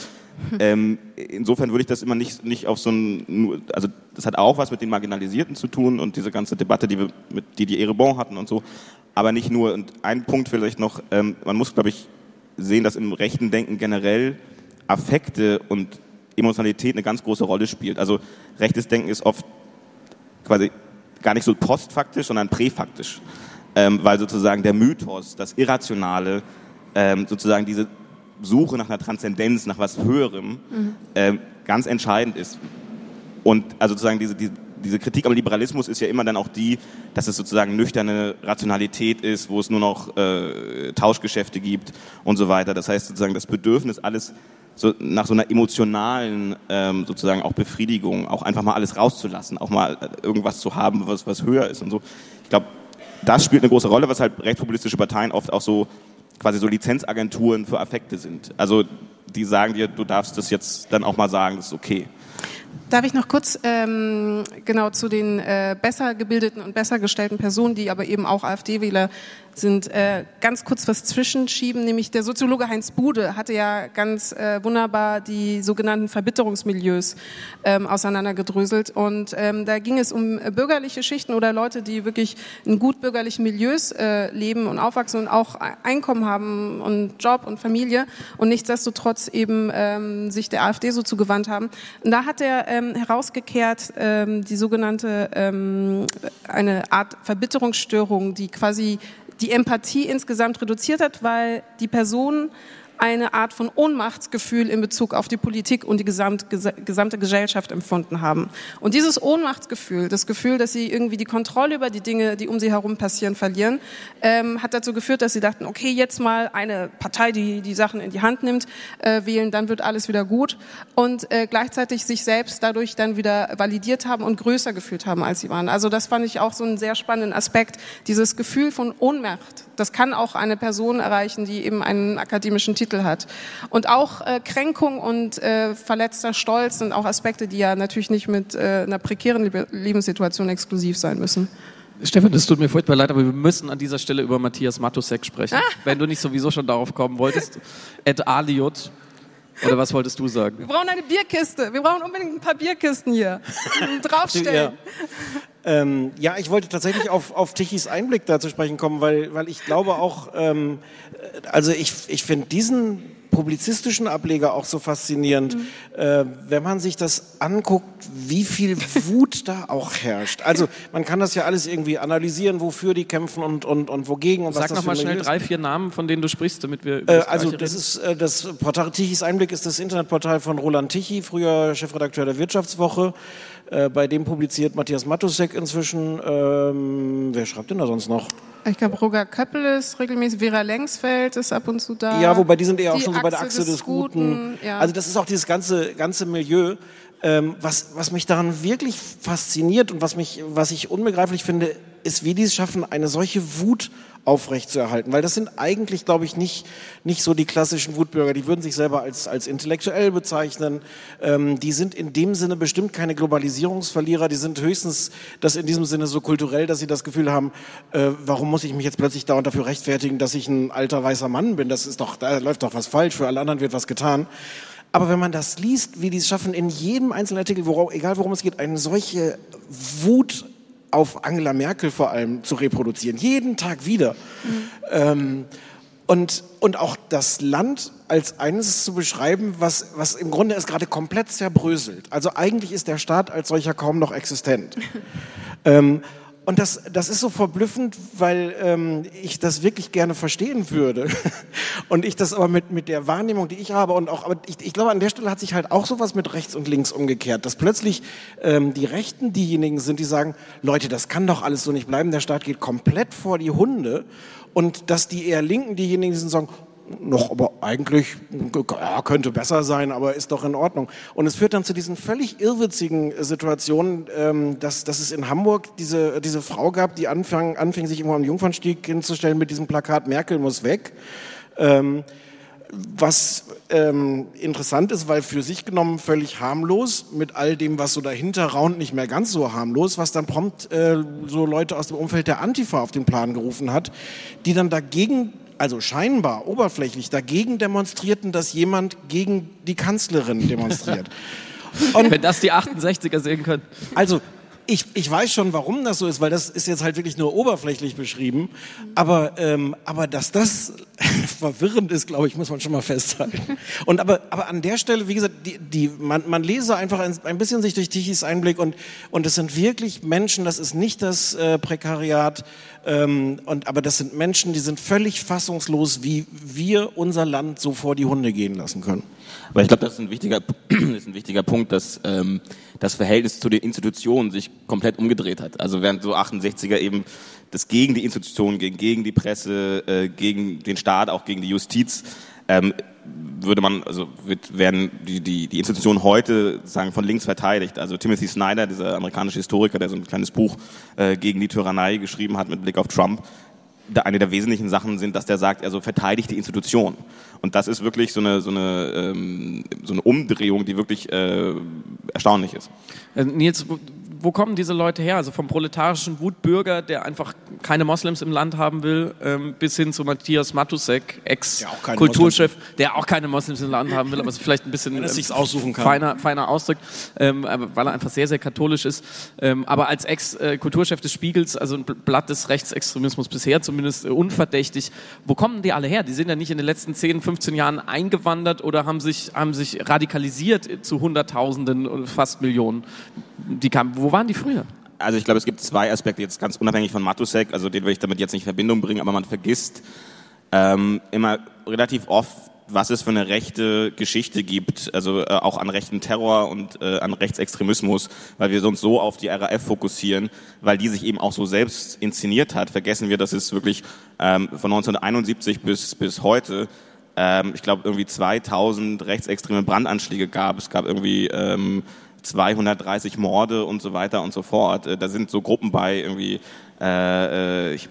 ähm, insofern würde ich das immer nicht, nicht auf so ein, also das hat auch was mit den Marginalisierten zu tun und diese ganze Debatte, die wir mit, die die Erebon hatten und so, aber nicht nur. Und ein Punkt vielleicht noch, ähm, man muss, glaube ich, sehen, dass im rechten Denken generell Affekte und Emotionalität eine ganz große Rolle spielt. Also rechtes Denken ist oft quasi gar nicht so postfaktisch, sondern präfaktisch ähm, weil sozusagen der Mythos, das Irrationale, ähm, sozusagen diese Suche nach einer Transzendenz, nach was Höherem, mhm. ähm, ganz entscheidend ist. Und also sozusagen diese, die, diese Kritik am Liberalismus ist ja immer dann auch die, dass es sozusagen nüchterne Rationalität ist, wo es nur noch äh, Tauschgeschäfte gibt und so weiter. Das heißt sozusagen das Bedürfnis, alles so nach so einer emotionalen ähm, sozusagen auch Befriedigung, auch einfach mal alles rauszulassen, auch mal äh, irgendwas zu haben, was, was höher ist und so. Ich glaube, das spielt eine große Rolle, weshalb rechtspopulistische Parteien oft auch so quasi so Lizenzagenturen für Affekte sind. Also die sagen dir, du darfst das jetzt dann auch mal sagen, das ist okay. Darf ich noch kurz ähm, genau zu den äh, besser gebildeten und besser gestellten Personen, die aber eben auch AfD-Wähler sind, äh, ganz kurz was zwischenschieben, nämlich der Soziologe Heinz Bude hatte ja ganz äh, wunderbar die sogenannten Verbitterungsmilieus ähm, auseinandergedröselt und ähm, da ging es um bürgerliche Schichten oder Leute, die wirklich in gut bürgerlichen Milieus äh, leben und aufwachsen und auch Einkommen haben und Job und Familie und nichtsdestotrotz eben ähm, sich der AfD so zugewandt haben. Und da hat er ähm, herausgekehrt ähm, die sogenannte ähm, eine Art Verbitterungsstörung, die quasi die Empathie insgesamt reduziert hat, weil die Personen eine Art von Ohnmachtsgefühl in Bezug auf die Politik und die gesamt, gesamte Gesellschaft empfunden haben. Und dieses Ohnmachtsgefühl, das Gefühl, dass sie irgendwie die Kontrolle über die Dinge, die um sie herum passieren, verlieren, ähm, hat dazu geführt, dass sie dachten, okay, jetzt mal eine Partei, die die Sachen in die Hand nimmt, äh, wählen, dann wird alles wieder gut und äh, gleichzeitig sich selbst dadurch dann wieder validiert haben und größer gefühlt haben, als sie waren. Also das fand ich auch so einen sehr spannenden Aspekt, dieses Gefühl von Ohnmacht. Das kann auch eine Person erreichen, die eben einen akademischen Titel hat. Und auch äh, Kränkung und äh, verletzter Stolz sind auch Aspekte, die ja natürlich nicht mit äh, einer prekären Lebenssituation exklusiv sein müssen. Stefan, das tut mir furchtbar leid, aber wir müssen an dieser Stelle über Matthias Matusek sprechen. Ah. Wenn du nicht sowieso schon darauf kommen wolltest. Ed Aliot. Oder was wolltest du sagen? Wir brauchen eine Bierkiste. Wir brauchen unbedingt ein paar Bierkisten hier. Draufstellen. Ja. Ähm, ja, ich wollte tatsächlich auf, auf Tichys Einblick da zu sprechen kommen, weil, weil ich glaube auch, ähm, also ich, ich finde diesen publizistischen Ableger auch so faszinierend, mhm. äh, wenn man sich das anguckt, wie viel Wut da auch herrscht. Also man kann das ja alles irgendwie analysieren, wofür die kämpfen und, und, und wogegen. Und Sag was nochmal schnell drei, vier Namen, von denen du sprichst, damit wir über äh, Also das reden. ist äh, das Portal Tichys Einblick ist das Internetportal von Roland Tichy, früher Chefredakteur der Wirtschaftswoche. Äh, bei dem publiziert Matthias Matusek inzwischen. Ähm, wer schreibt denn da sonst noch? Ich glaube, Roger Köppel ist regelmäßig, Vera Längsfeld ist ab und zu da. Ja, wobei die sind eher auch schon so bei der Achse des, des Guten. Guten. Ja. Also das ist auch dieses ganze, ganze Milieu. Ähm, was, was mich daran wirklich fasziniert und was, mich, was ich unbegreiflich finde, ist, wie die es schaffen, eine solche Wut aufrechtzuerhalten. Weil das sind eigentlich, glaube ich, nicht, nicht so die klassischen Wutbürger. Die würden sich selber als, als intellektuell bezeichnen. Ähm, die sind in dem Sinne bestimmt keine Globalisierungsverlierer. Die sind höchstens das in diesem Sinne so kulturell, dass sie das Gefühl haben, äh, warum muss ich mich jetzt plötzlich dauernd dafür rechtfertigen, dass ich ein alter weißer Mann bin? Das ist doch, da läuft doch was falsch. Für alle anderen wird was getan. Aber wenn man das liest, wie die es schaffen, in jedem einzelnen Artikel, worauf, egal worum es geht, eine solche Wut auf Angela Merkel vor allem zu reproduzieren, jeden Tag wieder. Mhm. Ähm, und, und auch das Land als eines zu beschreiben, was, was im Grunde es gerade komplett zerbröselt. Also eigentlich ist der Staat als solcher kaum noch existent. ähm, und das, das ist so verblüffend, weil ähm, ich das wirklich gerne verstehen würde. und ich das aber mit, mit der Wahrnehmung, die ich habe, und auch, aber ich, ich glaube, an der Stelle hat sich halt auch sowas mit rechts und links umgekehrt, dass plötzlich ähm, die Rechten diejenigen sind, die sagen, Leute, das kann doch alles so nicht bleiben, der Staat geht komplett vor die Hunde. Und dass die eher Linken diejenigen sind, die sagen, noch, aber eigentlich ja, könnte besser sein, aber ist doch in Ordnung. Und es führt dann zu diesen völlig irrwitzigen Situationen, ähm, dass, dass es in Hamburg diese, diese Frau gab, die anfang, anfing, sich irgendwo am Jungfernstieg hinzustellen mit diesem Plakat Merkel muss weg. Ähm, was ähm, interessant ist, weil für sich genommen völlig harmlos, mit all dem, was so dahinter raunt, nicht mehr ganz so harmlos, was dann prompt äh, so Leute aus dem Umfeld der Antifa auf den Plan gerufen hat, die dann dagegen also scheinbar oberflächlich dagegen demonstrierten, dass jemand gegen die Kanzlerin demonstriert. Und Wenn das die 68er sehen können. Also ich, ich weiß schon, warum das so ist, weil das ist jetzt halt wirklich nur oberflächlich beschrieben. Aber, ähm, aber dass das verwirrend ist, glaube ich, muss man schon mal festhalten. Und aber, aber an der Stelle, wie gesagt, die, die, man, man lese einfach ein, ein bisschen sich durch Tichys Einblick und, und es sind wirklich Menschen, das ist nicht das äh, Prekariat, ähm, und, aber das sind Menschen, die sind völlig fassungslos, wie wir unser Land so vor die Hunde gehen lassen können. Aber ich glaube, das ist ein wichtiger, ist ein wichtiger Punkt, dass ähm, das Verhältnis zu den Institutionen sich komplett umgedreht hat. Also während so 68er eben das gegen die Institutionen ging, gegen die Presse, äh, gegen den Staat, auch gegen die Justiz, ähm, würde man, also wird, werden die, die, die Institutionen heute sagen von links verteidigt. Also Timothy Snyder, dieser amerikanische Historiker, der so ein kleines Buch äh, gegen die Tyrannei geschrieben hat mit Blick auf Trump, eine der wesentlichen Sachen sind, dass der sagt, also verteidigt die Institution. Und das ist wirklich so eine, so eine, ähm, so eine Umdrehung, die wirklich äh, erstaunlich ist. Äh, Nils, wo kommen diese Leute her? Also vom proletarischen Wutbürger, der einfach keine Moslems im Land haben will, ähm, bis hin zu Matthias Matusek, Ex-Kulturchef, der auch keine Moslems im Land haben will, aber es vielleicht ein bisschen ähm, aussuchen kann. feiner, feiner ausdrückt, ähm, weil er einfach sehr, sehr katholisch ist. Ähm, aber als Ex-Kulturchef des Spiegels, also ein Blatt des Rechtsextremismus bisher zumindest äh, unverdächtig, wo kommen die alle her? Die sind ja nicht in den letzten 10, 15 Jahren eingewandert oder haben sich, haben sich radikalisiert zu Hunderttausenden, fast Millionen. Die kamen, wo waren die früher? Also ich glaube, es gibt zwei Aspekte, jetzt ganz unabhängig von Matusek, also den will ich damit jetzt nicht in Verbindung bringen, aber man vergisst ähm, immer relativ oft, was es für eine rechte Geschichte gibt, also äh, auch an rechten Terror und äh, an Rechtsextremismus, weil wir uns so auf die RAF fokussieren, weil die sich eben auch so selbst inszeniert hat. Vergessen wir, dass es wirklich ähm, von 1971 bis, bis heute ähm, ich glaube, irgendwie 2000 rechtsextreme Brandanschläge gab. Es gab irgendwie ähm, 230 Morde und so weiter und so fort. Äh, da sind so Gruppen bei, irgendwie äh, äh ich,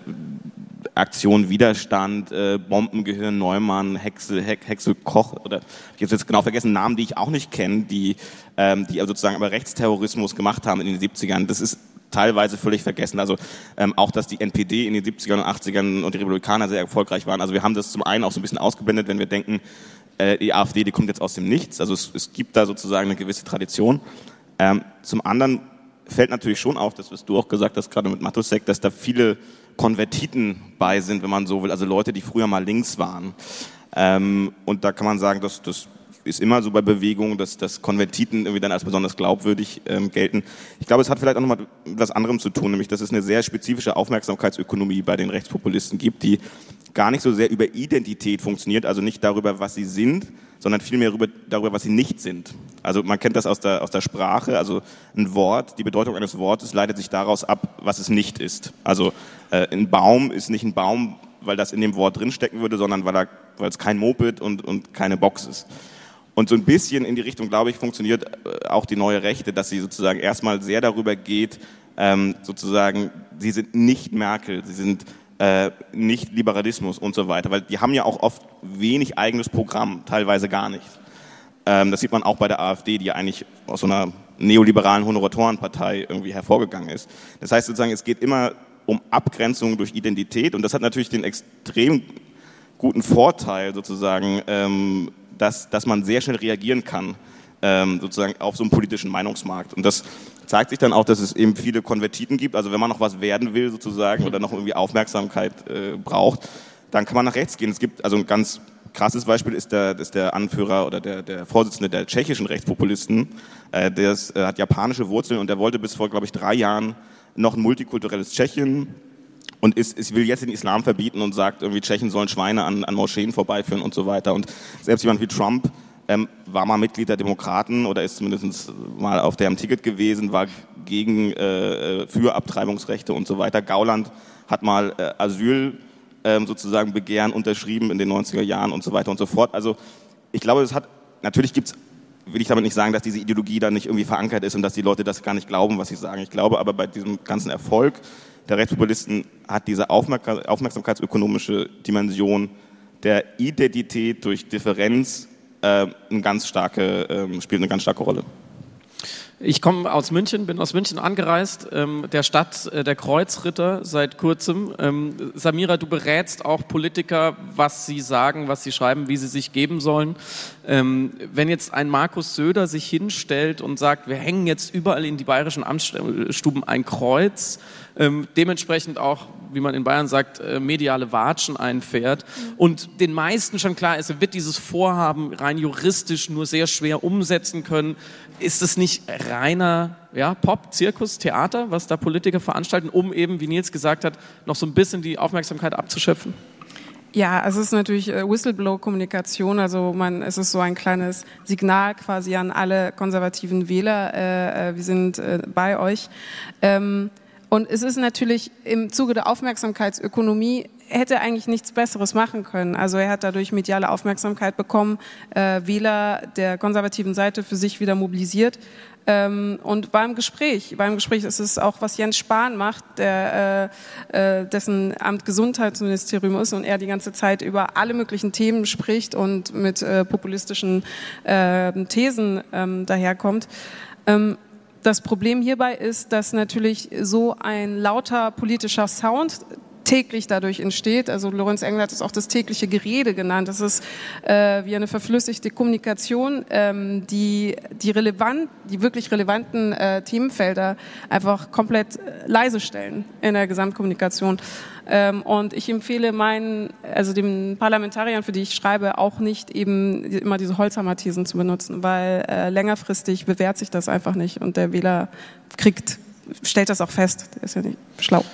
Aktion Widerstand, äh, Bombengehirn Neumann, Hexe, He Hexe Koch oder ich habe jetzt genau vergessen, Namen, die ich auch nicht kenne, die, ähm, die sozusagen aber Rechtsterrorismus gemacht haben in den 70ern. Das ist teilweise völlig vergessen. Also ähm, auch, dass die NPD in den 70ern und 80ern und die Republikaner sehr erfolgreich waren. Also wir haben das zum einen auch so ein bisschen ausgeblendet, wenn wir denken, äh, die AfD, die kommt jetzt aus dem Nichts. Also es, es gibt da sozusagen eine gewisse Tradition. Ähm, zum anderen fällt natürlich schon auf, das was du auch gesagt hast, gerade mit Matusek, dass da viele Konvertiten bei sind, wenn man so will, also Leute, die früher mal links waren. Ähm, und da kann man sagen, dass das ist immer so bei Bewegungen, dass, dass Konvertiten irgendwie dann als besonders glaubwürdig ähm, gelten. Ich glaube, es hat vielleicht auch nochmal mit was anderem zu tun, nämlich dass es eine sehr spezifische Aufmerksamkeitsökonomie bei den Rechtspopulisten gibt, die gar nicht so sehr über Identität funktioniert, also nicht darüber, was sie sind, sondern vielmehr darüber, darüber, was sie nicht sind. Also man kennt das aus der, aus der Sprache, also ein Wort, die Bedeutung eines Wortes leitet sich daraus ab, was es nicht ist. Also äh, ein Baum ist nicht ein Baum, weil das in dem Wort drinstecken würde, sondern weil, er, weil es kein Moped und, und keine Box ist. Und so ein bisschen in die Richtung, glaube ich, funktioniert äh, auch die neue Rechte, dass sie sozusagen erstmal sehr darüber geht, ähm, sozusagen, sie sind nicht Merkel, sie sind äh, nicht Liberalismus und so weiter, weil die haben ja auch oft wenig eigenes Programm, teilweise gar nicht. Ähm, das sieht man auch bei der AfD, die ja eigentlich aus so einer neoliberalen Honoratorenpartei irgendwie hervorgegangen ist. Das heißt sozusagen, es geht immer um Abgrenzung durch Identität und das hat natürlich den extrem guten Vorteil sozusagen, ähm, dass, dass man sehr schnell reagieren kann ähm, sozusagen auf so einen politischen Meinungsmarkt. Und das zeigt sich dann auch, dass es eben viele Konvertiten gibt. Also wenn man noch was werden will sozusagen oder noch irgendwie Aufmerksamkeit äh, braucht, dann kann man nach rechts gehen. Es gibt also ein ganz krasses Beispiel ist der, ist der Anführer oder der, der Vorsitzende der tschechischen Rechtspopulisten. Äh, der ist, äh, hat japanische Wurzeln und der wollte bis vor, glaube ich, drei Jahren noch ein multikulturelles Tschechien und ist, ist, will jetzt den Islam verbieten und sagt, irgendwie Tschechen sollen Schweine an, an Moscheen vorbeiführen und so weiter. Und selbst jemand wie Trump ähm, war mal Mitglied der Demokraten oder ist zumindest mal auf deren Ticket gewesen, war gegen äh, für Abtreibungsrechte und so weiter. Gauland hat mal äh, Asyl ähm, sozusagen Begehren unterschrieben in den 90er Jahren und so weiter und so fort. Also ich glaube, es hat natürlich gibt's will ich damit nicht sagen, dass diese Ideologie da nicht irgendwie verankert ist und dass die Leute das gar nicht glauben, was sie sagen. Ich glaube aber bei diesem ganzen Erfolg der Rechtspopulisten hat diese aufmerksamkeitsökonomische Dimension der Identität durch Differenz äh, eine ganz starke, äh, spielt eine ganz starke Rolle. Ich komme aus München, bin aus München angereist, ähm, der Stadt äh, der Kreuzritter seit kurzem. Ähm, Samira, du berätst auch Politiker, was sie sagen, was sie schreiben, wie sie sich geben sollen. Ähm, wenn jetzt ein Markus Söder sich hinstellt und sagt, wir hängen jetzt überall in die bayerischen Amtsstuben ein Kreuz, ähm, dementsprechend auch, wie man in Bayern sagt, äh, mediale Watschen einfährt und den meisten schon klar ist, er wird dieses Vorhaben rein juristisch nur sehr schwer umsetzen können, ist es nicht reiner ja, Pop, Zirkus, Theater, was da Politiker veranstalten, um eben, wie Nils gesagt hat, noch so ein bisschen die Aufmerksamkeit abzuschöpfen? Ja, es ist natürlich äh, Whistleblower-Kommunikation. Also man, es ist so ein kleines Signal quasi an alle konservativen Wähler. Äh, äh wir sind äh, bei euch. Ähm, und es ist natürlich im Zuge der Aufmerksamkeitsökonomie hätte eigentlich nichts Besseres machen können. Also er hat dadurch mediale Aufmerksamkeit bekommen, äh, Wähler der konservativen Seite für sich wieder mobilisiert. Ähm, und beim Gespräch, beim Gespräch ist es auch, was Jens Spahn macht, der, äh, äh, dessen Amt Gesundheitsministerium ist und er die ganze Zeit über alle möglichen Themen spricht und mit äh, populistischen äh, Thesen ähm, daherkommt. Ähm, das Problem hierbei ist, dass natürlich so ein lauter politischer Sound täglich dadurch entsteht. Also Lorenz Engel hat es auch das tägliche Gerede genannt. Das ist äh, wie eine verflüssigte Kommunikation, ähm, die die relevant, die wirklich relevanten äh, Themenfelder einfach komplett äh, leise stellen in der Gesamtkommunikation. Ähm, und ich empfehle meinen, also den Parlamentariern, für die ich schreibe, auch nicht eben immer diese Holzhammer-Thesen zu benutzen, weil äh, längerfristig bewährt sich das einfach nicht und der Wähler kriegt, stellt das auch fest. Der ist ja nicht schlau.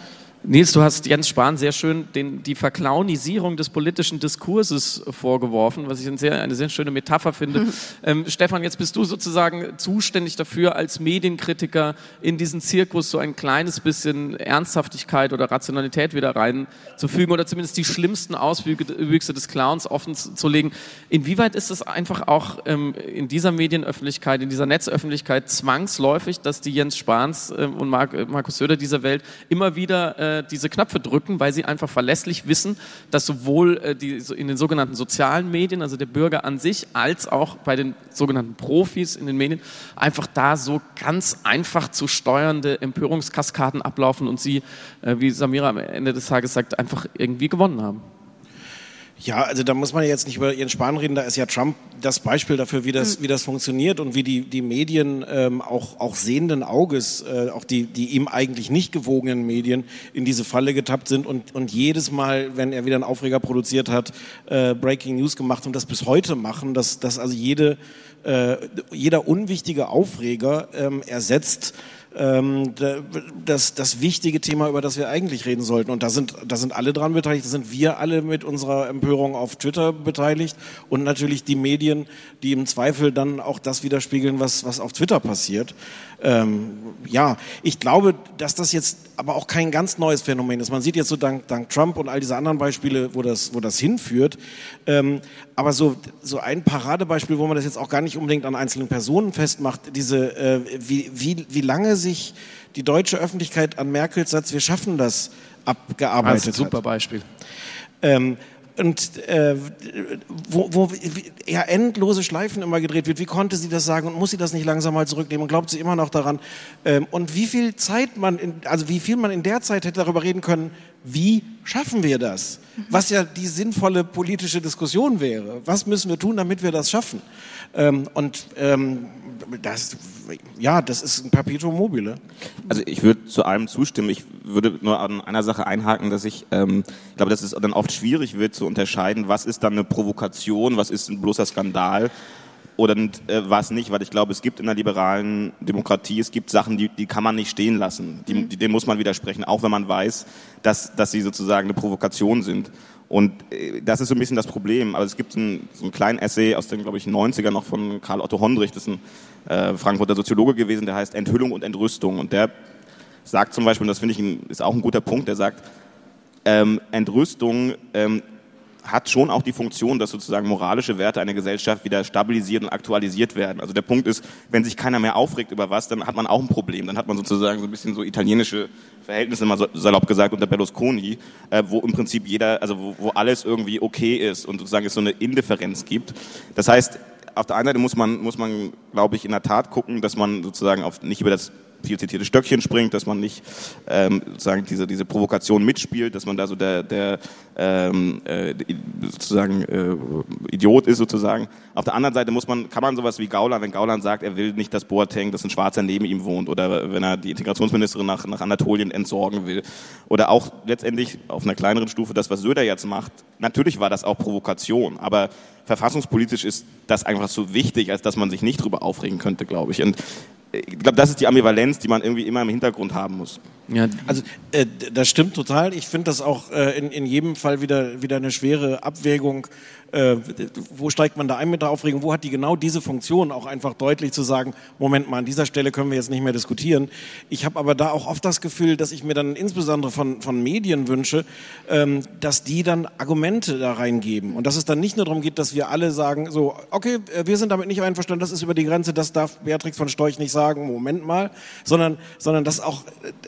Nils, du hast Jens Spahn sehr schön den, die Verklaunisierung des politischen Diskurses vorgeworfen, was ich eine sehr, eine sehr schöne Metapher finde. Mhm. Ähm, Stefan, jetzt bist du sozusagen zuständig dafür, als Medienkritiker in diesen Zirkus so ein kleines bisschen Ernsthaftigkeit oder Rationalität wieder reinzufügen oder zumindest die schlimmsten Auswüchse des Clowns offen zu legen. Inwieweit ist es einfach auch ähm, in dieser Medienöffentlichkeit, in dieser Netzöffentlichkeit zwangsläufig, dass die Jens Spahns ähm, und Mark, Markus Söder dieser Welt immer wieder äh, diese Knöpfe drücken, weil sie einfach verlässlich wissen, dass sowohl äh, die, in den sogenannten sozialen Medien, also der Bürger an sich, als auch bei den sogenannten Profis in den Medien einfach da so ganz einfach zu steuernde Empörungskaskaden ablaufen und sie, äh, wie Samira am Ende des Tages sagt, einfach irgendwie gewonnen haben. Ja, also da muss man jetzt nicht über Ihren Spahn reden, da ist ja Trump das Beispiel dafür, wie das, mhm. wie das funktioniert und wie die, die Medien ähm, auch, auch sehenden Auges, äh, auch die, die ihm eigentlich nicht gewogenen Medien in diese Falle getappt sind und, und jedes Mal, wenn er wieder einen Aufreger produziert hat, äh, Breaking News gemacht und das bis heute machen, dass, dass also jede, äh, jeder unwichtige Aufreger ähm, ersetzt ähm, das, das wichtige Thema, über das wir eigentlich reden sollten. Und da sind, da sind alle dran beteiligt, da sind wir alle mit unserer Empörung auf Twitter beteiligt und natürlich die Medien, die im Zweifel dann auch das widerspiegeln, was, was auf Twitter passiert. Ähm, ja, ich glaube, dass das jetzt aber auch kein ganz neues Phänomen ist. Man sieht jetzt so dank, dank Trump und all diese anderen Beispiele, wo das, wo das hinführt. Ähm, aber so, so ein Paradebeispiel, wo man das jetzt auch gar nicht unbedingt an einzelnen Personen festmacht, diese, äh, wie, wie, wie lange sich die deutsche Öffentlichkeit an Merkels Satz, wir schaffen das, abgearbeitet also, super Beispiel. Ähm, und äh, wo, wo ja endlose Schleifen immer gedreht wird. Wie konnte sie das sagen und muss sie das nicht langsam mal zurücknehmen und glaubt sie immer noch daran? Ähm, und wie viel Zeit man, in, also wie viel man in der Zeit hätte darüber reden können, wie schaffen wir das? Was ja die sinnvolle politische Diskussion wäre. Was müssen wir tun, damit wir das schaffen? Ähm, und ähm, das, ja, das ist ein Perpetuum mobile. Also ich würde zu allem zustimmen. Ich würde nur an einer Sache einhaken, dass ich ähm, glaube, dass es dann oft schwierig wird zu unterscheiden, was ist dann eine Provokation, was ist ein bloßer Skandal oder äh, was nicht, weil ich glaube, es gibt in der liberalen Demokratie, es gibt Sachen, die, die kann man nicht stehen lassen, die, die, dem muss man widersprechen, auch wenn man weiß, dass, dass sie sozusagen eine Provokation sind. Und äh, das ist so ein bisschen das Problem. Aber es gibt einen, so einen kleinen Essay aus den, glaube ich, 90er noch von Karl Otto Hondrich, das ist ein äh, Frankfurter Soziologe gewesen, der heißt Enthüllung und Entrüstung. Und der sagt zum Beispiel, und das finde ich ist auch ein guter Punkt, der sagt, ähm, Entrüstung ähm, hat schon auch die Funktion, dass sozusagen moralische Werte einer Gesellschaft wieder stabilisiert und aktualisiert werden. Also der Punkt ist, wenn sich keiner mehr aufregt über was, dann hat man auch ein Problem. Dann hat man sozusagen so ein bisschen so italienische Verhältnisse, mal salopp gesagt, unter Berlusconi, äh, wo im Prinzip jeder, also wo, wo alles irgendwie okay ist und sozusagen es so eine Indifferenz gibt. Das heißt, auf der einen Seite muss man, muss man, glaube ich, in der Tat gucken, dass man sozusagen auf, nicht über das viel zitierte Stöckchen springt, dass man nicht ähm, sozusagen diese, diese Provokation mitspielt, dass man da so der, der ähm, äh, sozusagen äh, Idiot ist sozusagen. Auf der anderen Seite muss man, kann man sowas wie Gauland, wenn Gauland sagt, er will nicht, dass Boateng, dass ein Schwarzer neben ihm wohnt oder wenn er die Integrationsministerin nach, nach Anatolien entsorgen will oder auch letztendlich auf einer kleineren Stufe das, was Söder jetzt macht. Natürlich war das auch Provokation, aber verfassungspolitisch ist das einfach so wichtig, als dass man sich nicht drüber aufregen könnte, glaube ich. Und ich glaube, das ist die Ambivalenz, die man irgendwie immer im Hintergrund haben muss. Ja, also äh, das stimmt total. Ich finde das auch äh, in, in jedem Fall wieder, wieder eine schwere Abwägung äh, wo steigt man da ein mit der Aufregung, wo hat die genau diese Funktion, auch einfach deutlich zu sagen, Moment mal, an dieser Stelle können wir jetzt nicht mehr diskutieren. Ich habe aber da auch oft das Gefühl, dass ich mir dann insbesondere von, von Medien wünsche, ähm, dass die dann Argumente da reingeben und dass es dann nicht nur darum geht, dass wir alle sagen, so, okay, äh, wir sind damit nicht einverstanden, das ist über die Grenze, das darf Beatrix von Storch nicht sagen, Moment mal, sondern, sondern dass auch,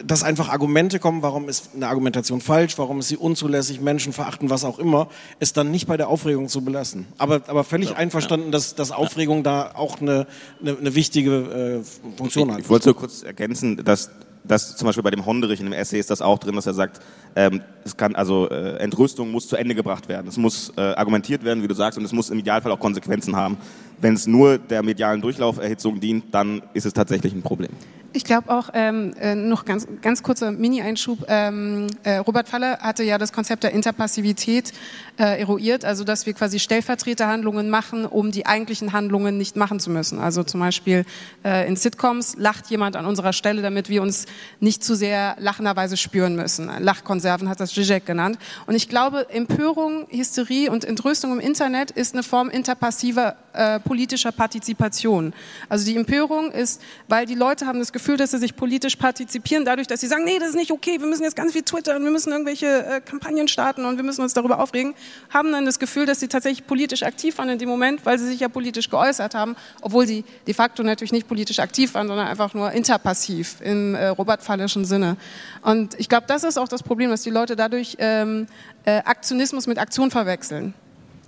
dass einfach Argumente kommen, warum ist eine Argumentation falsch, warum ist sie unzulässig, Menschen verachten, was auch immer, es dann nicht bei der Aufregung zu belassen. Aber, aber völlig ja, einverstanden, dass, dass Aufregung da auch eine, eine, eine wichtige äh, Funktion hat. Ich wollte so kurz ergänzen, dass dass zum Beispiel bei dem Honderich in dem Essay ist das auch drin, dass er sagt, ähm, es kann also äh, Entrüstung muss zu Ende gebracht werden. Es muss äh, argumentiert werden, wie du sagst, und es muss im Idealfall auch Konsequenzen haben. Wenn es nur der medialen Durchlauferhitzung dient, dann ist es tatsächlich ein Problem. Ich glaube auch, ähm, äh, noch ganz, ganz kurzer Mini-Einschub, ähm, äh, Robert Faller hatte ja das Konzept der Interpassivität äh, eruiert, also dass wir quasi Stellvertreterhandlungen machen, um die eigentlichen Handlungen nicht machen zu müssen. Also zum Beispiel äh, in Sitcoms lacht jemand an unserer Stelle, damit wir uns nicht zu sehr lachenderweise spüren müssen. Lachkonserven hat das Zizek genannt. Und ich glaube, Empörung, Hysterie und Entrüstung im Internet ist eine Form interpassiver äh, politischer Partizipation. Also die Empörung ist, weil die Leute haben das Gefühl, dass sie sich politisch partizipieren, dadurch, dass sie sagen, nee, das ist nicht okay, wir müssen jetzt ganz viel twittern, wir müssen irgendwelche äh, Kampagnen starten und wir müssen uns darüber aufregen, haben dann das Gefühl, dass sie tatsächlich politisch aktiv waren in dem Moment, weil sie sich ja politisch geäußert haben, obwohl sie de facto natürlich nicht politisch aktiv waren, sondern einfach nur interpassiv im äh, Robert-Fallischen Sinne. Und ich glaube, das ist auch das Problem, dass die Leute dadurch ähm, äh, Aktionismus mit Aktion verwechseln.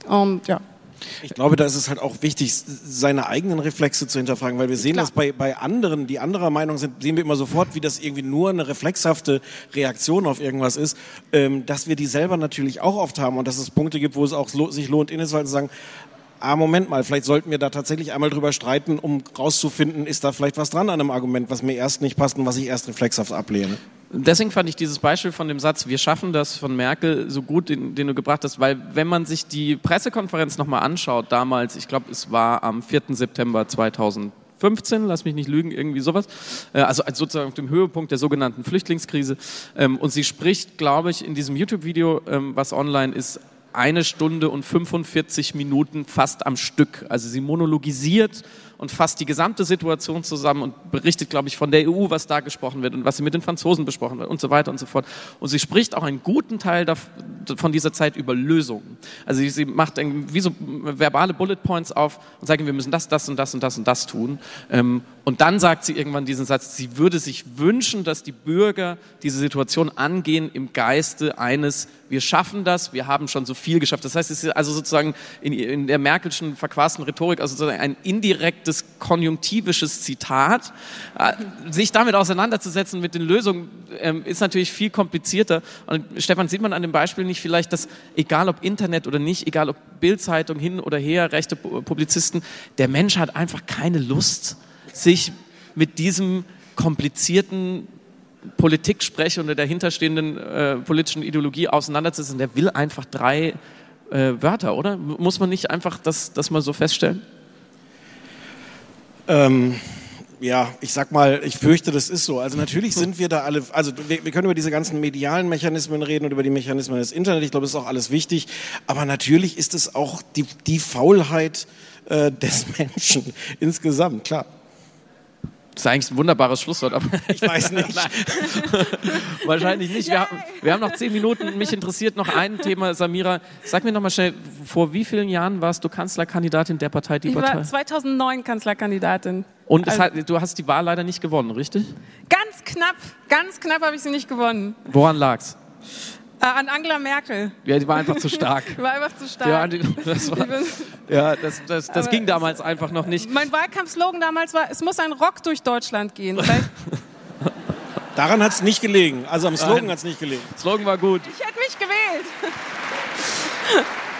Und ja. Ich glaube, da ist es halt auch wichtig, seine eigenen Reflexe zu hinterfragen, weil wir sehen Klar. das bei, bei anderen, die anderer Meinung sind, sehen wir immer sofort, wie das irgendwie nur eine reflexhafte Reaktion auf irgendwas ist, ähm, dass wir die selber natürlich auch oft haben und dass es Punkte gibt, wo es auch sich lohnt, innezuhalten zu sagen, ah, Moment mal, vielleicht sollten wir da tatsächlich einmal drüber streiten, um rauszufinden, ist da vielleicht was dran an einem Argument, was mir erst nicht passt und was ich erst reflexhaft ablehne. Deswegen fand ich dieses Beispiel von dem Satz, wir schaffen das von Merkel so gut, den, den du gebracht hast, weil wenn man sich die Pressekonferenz nochmal anschaut, damals, ich glaube, es war am 4. September 2015, lass mich nicht lügen, irgendwie sowas, äh, also als sozusagen auf dem Höhepunkt der sogenannten Flüchtlingskrise. Ähm, Und sie spricht, glaube ich, in diesem YouTube-Video, ähm, was online ist, eine Stunde und 45 Minuten fast am Stück. Also sie monologisiert und fasst die gesamte Situation zusammen und berichtet, glaube ich, von der EU, was da gesprochen wird und was sie mit den Franzosen besprochen wird und so weiter und so fort. Und sie spricht auch einen guten Teil von dieser Zeit über Lösungen. Also sie, macht wie so verbale Bullet Points auf und sagt, wir müssen das, das und das und das und das tun. Ähm, Und dann sagt sie irgendwann diesen Satz, sie würde sich wünschen, dass die Bürger diese Situation angehen im Geiste eines, wir schaffen das, wir haben schon so viel geschafft. Das heißt, es ist also sozusagen in, in der Merkelschen verquasten Rhetorik, also sozusagen ein indirektes konjunktivisches Zitat. Äh, Sich damit auseinanderzusetzen mit den Lösungen ähm, ist natürlich viel komplizierter. Und Stefan, sieht man an dem Beispiel nicht vielleicht, dass egal ob Internet oder nicht, egal ob Bildzeitung hin oder her, rechte Pu- Publizisten, der Mensch hat einfach keine Lust, sich mit diesem komplizierten Politiksprech und der dahinterstehenden äh, politischen Ideologie auseinanderzusetzen. Der will einfach drei äh, Wörter, oder? Muss man nicht einfach das, das mal so feststellen? Ähm, ja, ich sag mal, ich fürchte, das ist so. Also natürlich sind wir da alle, also wir, wir können über diese ganzen medialen Mechanismen reden und über die Mechanismen des Internet. Ich glaube, das ist auch alles wichtig. Aber natürlich ist es auch die, die Faulheit äh, des Menschen insgesamt, klar. Das ist eigentlich ein wunderbares Schlusswort, aber Ich weiß nicht. Wahrscheinlich nicht. Wir, haben- wir haben noch zehn Minuten. Mich interessiert noch ein Thema, Samira. Sag mir noch mal schnell, vor wie vielen Jahren warst du Kanzlerkandidatin der Partei Die Ich Partei? war 2009 Kanzlerkandidatin. Und Also- hat, du hast die Wahl leider nicht gewonnen, richtig? Ganz knapp, ganz knapp habe ich sie nicht gewonnen. Woran lag's? Äh, an Angela Merkel. Ja, die war einfach zu stark. Die war einfach zu stark. Ja, die, das, war, ja, das, das, das ging damals einfach noch nicht. mein Wahlkampfslogan damals war, es muss ein Rock durch Deutschland gehen. Daran hat es nicht gelegen. Also am Slogan hat es nicht gelegen. Slogan war gut. ich hätte mich gewählt.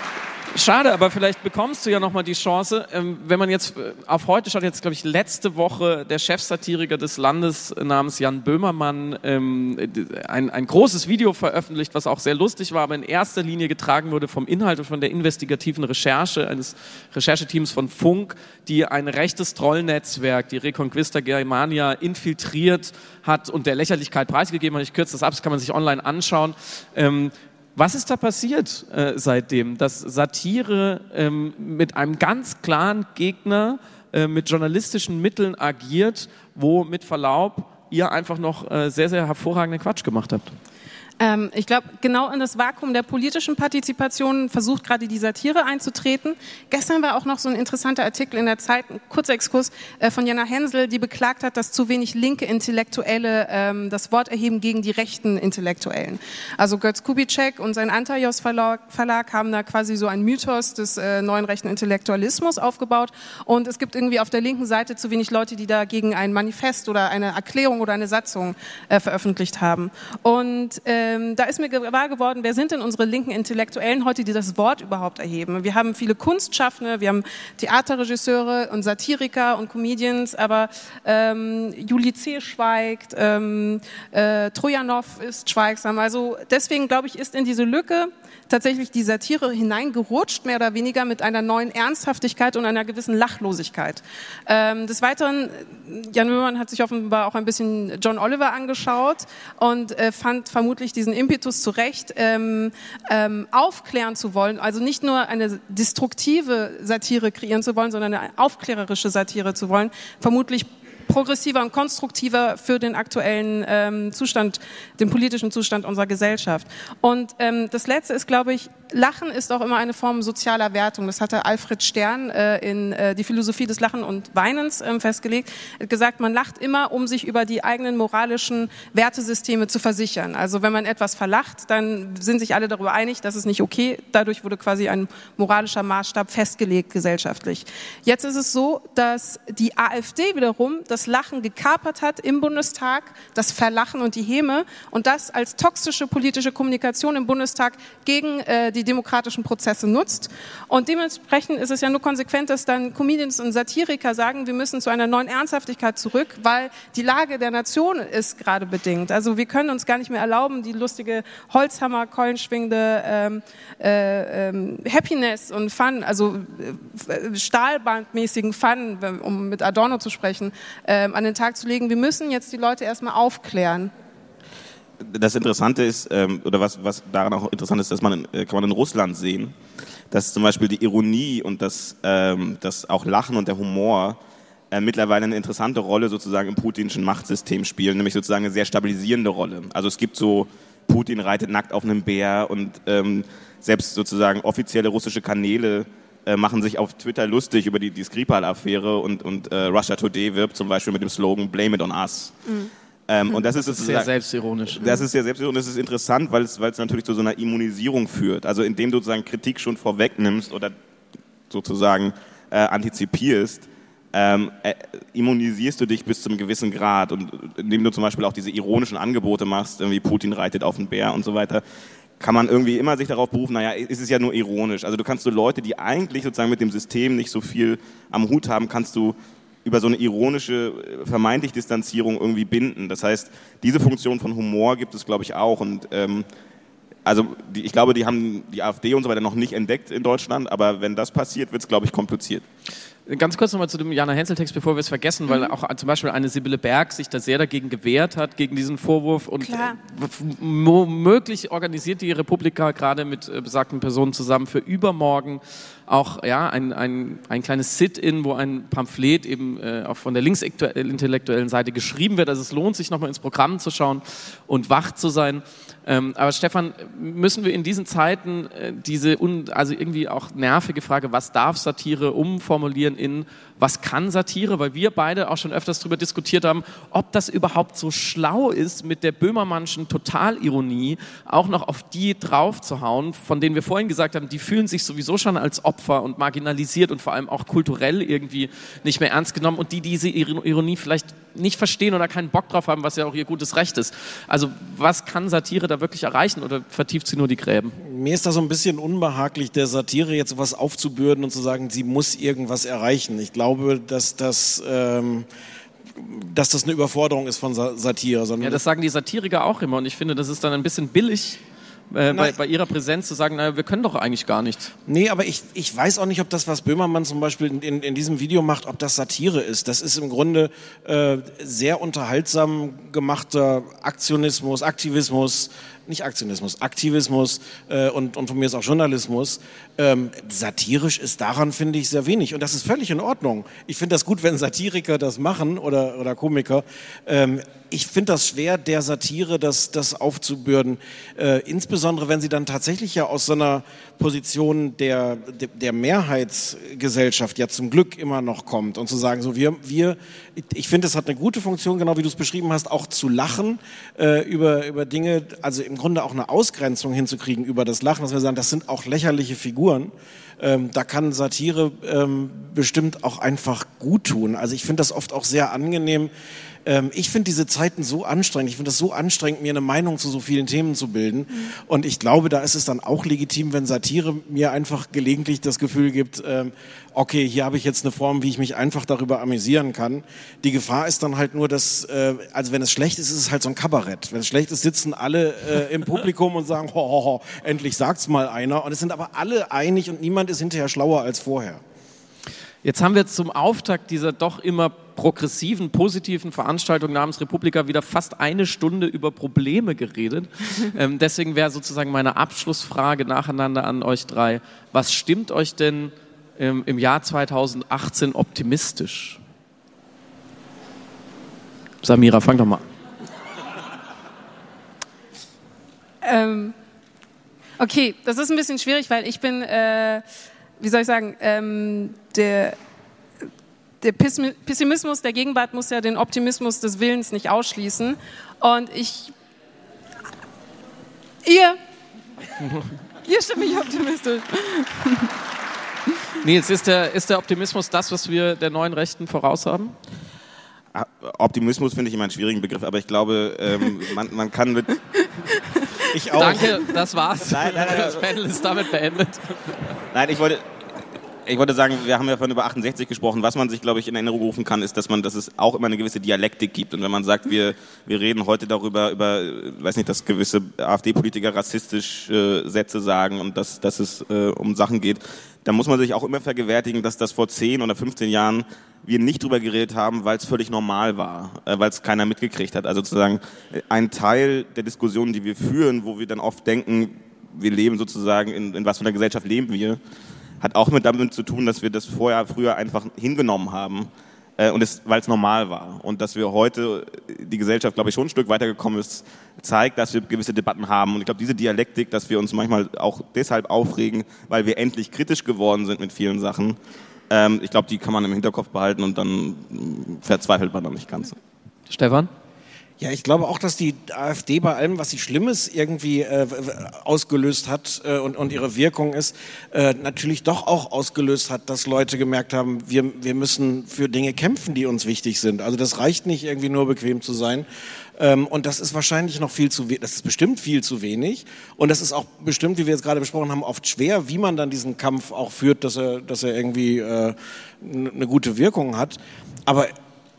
Schade, aber vielleicht bekommst du ja noch mal die Chance, ähm, wenn man jetzt äh, auf heute schaut, jetzt glaube ich letzte Woche der Chefsatiriker des Landes namens Jan Böhmermann ähm, äh, ein, ein großes Video veröffentlicht, was auch sehr lustig war, aber in erster Linie getragen wurde vom Inhalt und von der investigativen Recherche eines Rechercheteams von Funk, die ein rechtes Trollnetzwerk, die Reconquista Germania, infiltriert hat und der Lächerlichkeit preisgegeben hat. Ich kürze das ab, das kann man sich online anschauen. Was ist da passiert äh, seitdem? Dass Satire ähm, mit einem ganz klaren Gegner äh, mit journalistischen Mitteln agiert, wo mit Verlaub ihr einfach noch äh, sehr, sehr hervorragenden Quatsch gemacht habt. Ähm, ich glaube, genau in das Vakuum der politischen Partizipation versucht gerade die Satire einzutreten. Gestern war auch noch so ein interessanter Artikel in der Zeit, ein kurzer äh, von Jana Hensel, die beklagt hat, dass zu wenig linke Intellektuelle ähm, das Wort erheben gegen die rechten Intellektuellen. Also Götz Kubitschek und sein Antaios Verlag, Verlag haben da quasi so einen Mythos des äh, neuen rechten Intellektualismus aufgebaut. Und es gibt irgendwie auf der linken Seite zu wenig Leute, die dagegen ein Manifest oder eine Erklärung oder eine Satzung äh, veröffentlicht haben. Und äh, ähm, da ist mir gewahr geworden, wer sind denn unsere linken Intellektuellen heute, die das Wort überhaupt erheben? Wir haben viele Kunstschaffende, wir haben Theaterregisseure und Satiriker und Comedians, aber ähm, Juli C. schweigt, ähm, äh, Trojanov ist schweigsam. Also deswegen glaube ich, ist in diese Lücke tatsächlich die Satire hineingerutscht, mehr oder weniger mit einer neuen Ernsthaftigkeit und einer gewissen Lachlosigkeit. Ähm, des Weiteren, Jan Möhmann hat sich offenbar auch ein bisschen John Oliver angeschaut und äh, fand vermutlich diesen Impetus zurecht, ähm, ähm, aufklären zu wollen, also nicht nur eine destruktive Satire kreieren zu wollen, sondern eine aufklärerische Satire zu wollen, vermutlich progressiver und konstruktiver für den aktuellen ähm, Zustand, den politischen Zustand unserer Gesellschaft. Und ähm, das Letzte ist, glaube ich, Lachen ist auch immer eine Form sozialer Wertung. Das hatte Alfred Stern äh, in äh, die Philosophie des Lachen und Weinens ähm, festgelegt. Er hat gesagt, man lacht immer, um sich über die eigenen moralischen Wertesysteme zu versichern. Also wenn man etwas verlacht, dann sind sich alle darüber einig, dass es nicht okay. Dadurch wurde quasi ein moralischer Maßstab festgelegt gesellschaftlich. Jetzt ist es so, dass die AfD wiederum das Lachen gekapert hat im Bundestag, das Verlachen und die Häme und das als toxische politische Kommunikation im Bundestag gegen äh, die demokratischen Prozesse nutzt. Und dementsprechend ist es ja nur konsequent, dass dann Comedians und Satiriker sagen, wir müssen zu einer neuen Ernsthaftigkeit zurück, weil die Lage der Nation ist gerade bedingt. Also wir können uns gar nicht mehr erlauben, die lustige Holzhammer, keulenschwingende ähm, äh, ähm, Happiness und Fun, also äh, Stahlbandmäßigen Fun, um mit Adorno zu sprechen, äh, an den Tag zu legen. Wir müssen jetzt die Leute erstmal aufklären das Interessante ist, ähm, oder was, was daran auch interessant ist, dass man, äh, kann man in Russland sehen, dass zum Beispiel die Ironie und das, ähm, das auch Lachen und der Humor äh, mittlerweile eine interessante Rolle sozusagen im putinschen Machtsystem spielen, nämlich sozusagen eine sehr stabilisierende Rolle. Also es gibt so, Putin reitet nackt auf einem Bär und ähm, selbst sozusagen offizielle russische Kanäle äh, machen sich auf Twitter lustig über die, die Skripal-Affäre und, und äh, Russia Today wirbt zum Beispiel mit dem Slogan Blame it on us. Mhm. Ähm, und das ist, das ist sehr selbstironisch. Das ist sehr selbstironisch. Das ist interessant, weil es, weil es natürlich zu so einer Immunisierung führt. Also indem du sozusagen Kritik schon vorwegnimmst oder sozusagen äh, antizipierst, ähm, äh, immunisierst du dich bis zum gewissen Grad. Und indem du zum Beispiel auch diese ironischen Angebote machst, wie Putin reitet auf den Bär und so weiter, kann man irgendwie immer sich darauf berufen, naja, ist es ja nur ironisch. Also du kannst so Leute, die eigentlich sozusagen mit dem System nicht so viel am Hut haben, kannst du über so eine ironische, äh, vermeintlich Distanzierung irgendwie binden. Das heißt, diese Funktion von Humor gibt es, glaube ich, auch. Und ähm, also die, ich glaube, die haben die AfD und so weiter noch nicht entdeckt in Deutschland, aber wenn das passiert, wird es, glaube ich, kompliziert. Ganz kurz nochmal zu dem Jana Hensel-Text, bevor wir es vergessen, weil mhm. auch zum Beispiel eine Sibylle Berg sich da sehr dagegen gewehrt hat, gegen diesen Vorwurf und Klar. womöglich organisiert die Republika gerade mit äh, besagten Personen zusammen für übermorgen auch ja, ein, ein, ein kleines Sit-in, wo ein Pamphlet eben äh, auch von der linksintellektuellen Seite geschrieben wird. Also es lohnt sich nochmal ins Programm zu schauen und wach zu sein. Ähm, aber Stefan, müssen wir in diesen Zeiten äh, diese un, also irgendwie auch nervige Frage, was darf Satire umformulieren in was kann Satire, weil wir beide auch schon öfters darüber diskutiert haben, ob das überhaupt so schlau ist, mit der Böhmermannschen Totalironie auch noch auf die draufzuhauen, von denen wir vorhin gesagt haben, die fühlen sich sowieso schon als Opfer und marginalisiert und vor allem auch kulturell irgendwie nicht mehr ernst genommen und die diese Ironie vielleicht nicht verstehen oder keinen Bock drauf haben, was ja auch ihr gutes Recht ist. Also was kann Satire da wirklich erreichen oder vertieft sie nur die Gräben? Mir ist da so ein bisschen unbehaglich, der Satire jetzt was aufzubürden und zu sagen, sie muss irgendwas erreichen. Ich glaube, dass das, ähm, dass das eine Überforderung ist von Satire. ja, das sagen die Satiriker auch immer und ich finde, das ist dann ein bisschen billig. Äh, bei, bei, ihrer Präsenz zu sagen, naja, wir können doch eigentlich gar nichts. Nee, aber ich, ich weiß auch nicht, ob das, was Böhmermann zum Beispiel in, in, in diesem Video macht, ob das Satire ist. Das ist im Grunde äh, sehr unterhaltsam gemachter Aktionismus, Aktivismus, nicht Aktionismus, Aktivismus äh, und, und von mir ist auch Journalismus. Ähm, satirisch ist daran, finde ich, sehr wenig. Und das ist völlig in Ordnung. Ich finde das gut, wenn Satiriker das machen oder, oder Komiker. Ähm, ich finde das schwer, der Satire das, das aufzubürden. Äh, insbesondere, wenn sie dann tatsächlich ja aus so einer Position der, der Mehrheitsgesellschaft ja zum Glück immer noch kommt und zu sagen, so wir, wir ich finde, es hat eine gute Funktion, genau wie du es beschrieben hast, auch zu lachen äh, über, über Dinge, also im Grunde auch eine Ausgrenzung hinzukriegen über das Lachen, dass wir sagen, das sind auch lächerliche Figuren ähm, da kann Satire ähm, bestimmt auch einfach gut tun. Also ich finde das oft auch sehr angenehm, ähm, ich finde diese Zeiten so anstrengend. Ich finde das so anstrengend, mir eine Meinung zu so vielen Themen zu bilden. Mhm. Und ich glaube, da ist es dann auch legitim, wenn Satire mir einfach gelegentlich das Gefühl gibt, ähm, okay, hier habe ich jetzt eine Form, wie ich mich einfach darüber amüsieren kann. Die Gefahr ist dann halt nur, dass, äh, also wenn es schlecht ist, ist es halt so ein Kabarett. Wenn es schlecht ist, sitzen alle äh, im Publikum und sagen, ho, ho, ho, endlich sagt's mal einer. Und es sind aber alle einig und niemand ist hinterher schlauer als vorher. Jetzt haben wir zum Auftakt dieser doch immer progressiven, positiven Veranstaltung namens Republika wieder fast eine Stunde über Probleme geredet. ähm, deswegen wäre sozusagen meine Abschlussfrage nacheinander an euch drei. Was stimmt euch denn ähm, im Jahr 2018 optimistisch? Samira, fang doch mal Ähm, okay, das ist ein bisschen schwierig, weil ich bin, äh, wie soll ich sagen, ähm, der der Pessimismus der Gegenwart muss ja den Optimismus des Willens nicht ausschließen. Und ich. Ihr. ihr stimmt mich optimistisch. Nils, ist der, ist der Optimismus das, was wir der neuen Rechten voraushaben? Ah, Optimismus finde ich immer einen schwierigen Begriff, aber ich glaube, ähm, man, man kann mit. Ich auch. Danke, das war's. Nein, nein, nein, das Panel ist damit beendet. Nein, ich wollte, ich wollte sagen, wir haben ja vorhin über 68 gesprochen. Was man sich, glaube ich, in Erinnerung rufen kann, ist, dass man, dass es auch immer eine gewisse Dialektik gibt. Und wenn man sagt, wir, wir reden heute darüber, über, weiß nicht, dass gewisse AfD-Politiker rassistisch äh, Sätze sagen und dass, dass es äh, um Sachen geht, dann muss man sich auch immer vergewärtigen, dass das vor 10 oder 15 Jahren wir nicht drüber geredet haben, weil es völlig normal war, äh, weil es keiner mitgekriegt hat. Also sozusagen äh, ein Teil der Diskussionen, die wir führen, wo wir dann oft denken, wir leben sozusagen, in, in was für einer Gesellschaft leben wir, hat auch mit damit zu tun, dass wir das vorher, früher einfach hingenommen haben äh, und es, weil es normal war. Und dass wir heute, die Gesellschaft, glaube ich, schon ein Stück weitergekommen ist, zeigt, dass wir gewisse Debatten haben. Und ich glaube, diese Dialektik, dass wir uns manchmal auch deshalb aufregen, weil wir endlich kritisch geworden sind mit vielen Sachen, ähm, ich glaube, die kann man im Hinterkopf behalten und dann verzweifelt man dann nicht ganz. Stefan? Ja, ich glaube auch, dass die AfD bei allem, was sie Schlimmes irgendwie äh, ausgelöst hat äh, und, und ihre Wirkung ist, äh, natürlich doch auch ausgelöst hat, dass Leute gemerkt haben, wir, wir müssen für Dinge kämpfen, die uns wichtig sind. Also das reicht nicht irgendwie nur bequem zu sein. Ähm, und das ist wahrscheinlich noch viel zu das ist bestimmt viel zu wenig. Und das ist auch bestimmt, wie wir jetzt gerade besprochen haben, oft schwer, wie man dann diesen Kampf auch führt, dass er, dass er irgendwie äh, eine gute Wirkung hat. Aber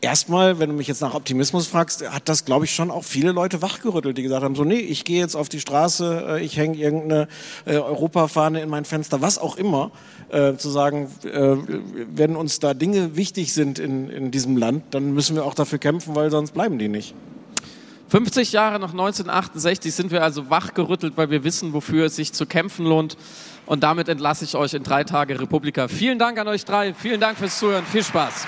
erstmal, wenn du mich jetzt nach Optimismus fragst, hat das, glaube ich, schon auch viele Leute wachgerüttelt, die gesagt haben, so, nee, ich gehe jetzt auf die Straße, äh, ich hänge irgendeine äh, Europafahne in mein Fenster, was auch immer, äh, zu sagen, äh, wenn uns da Dinge wichtig sind in, in diesem Land, dann müssen wir auch dafür kämpfen, weil sonst bleiben die nicht. 50 Jahre nach 1968 sind wir also wachgerüttelt, weil wir wissen, wofür es sich zu kämpfen lohnt. Und damit entlasse ich euch in drei Tage Republika. Vielen Dank an euch drei. Vielen Dank fürs Zuhören. Viel Spaß.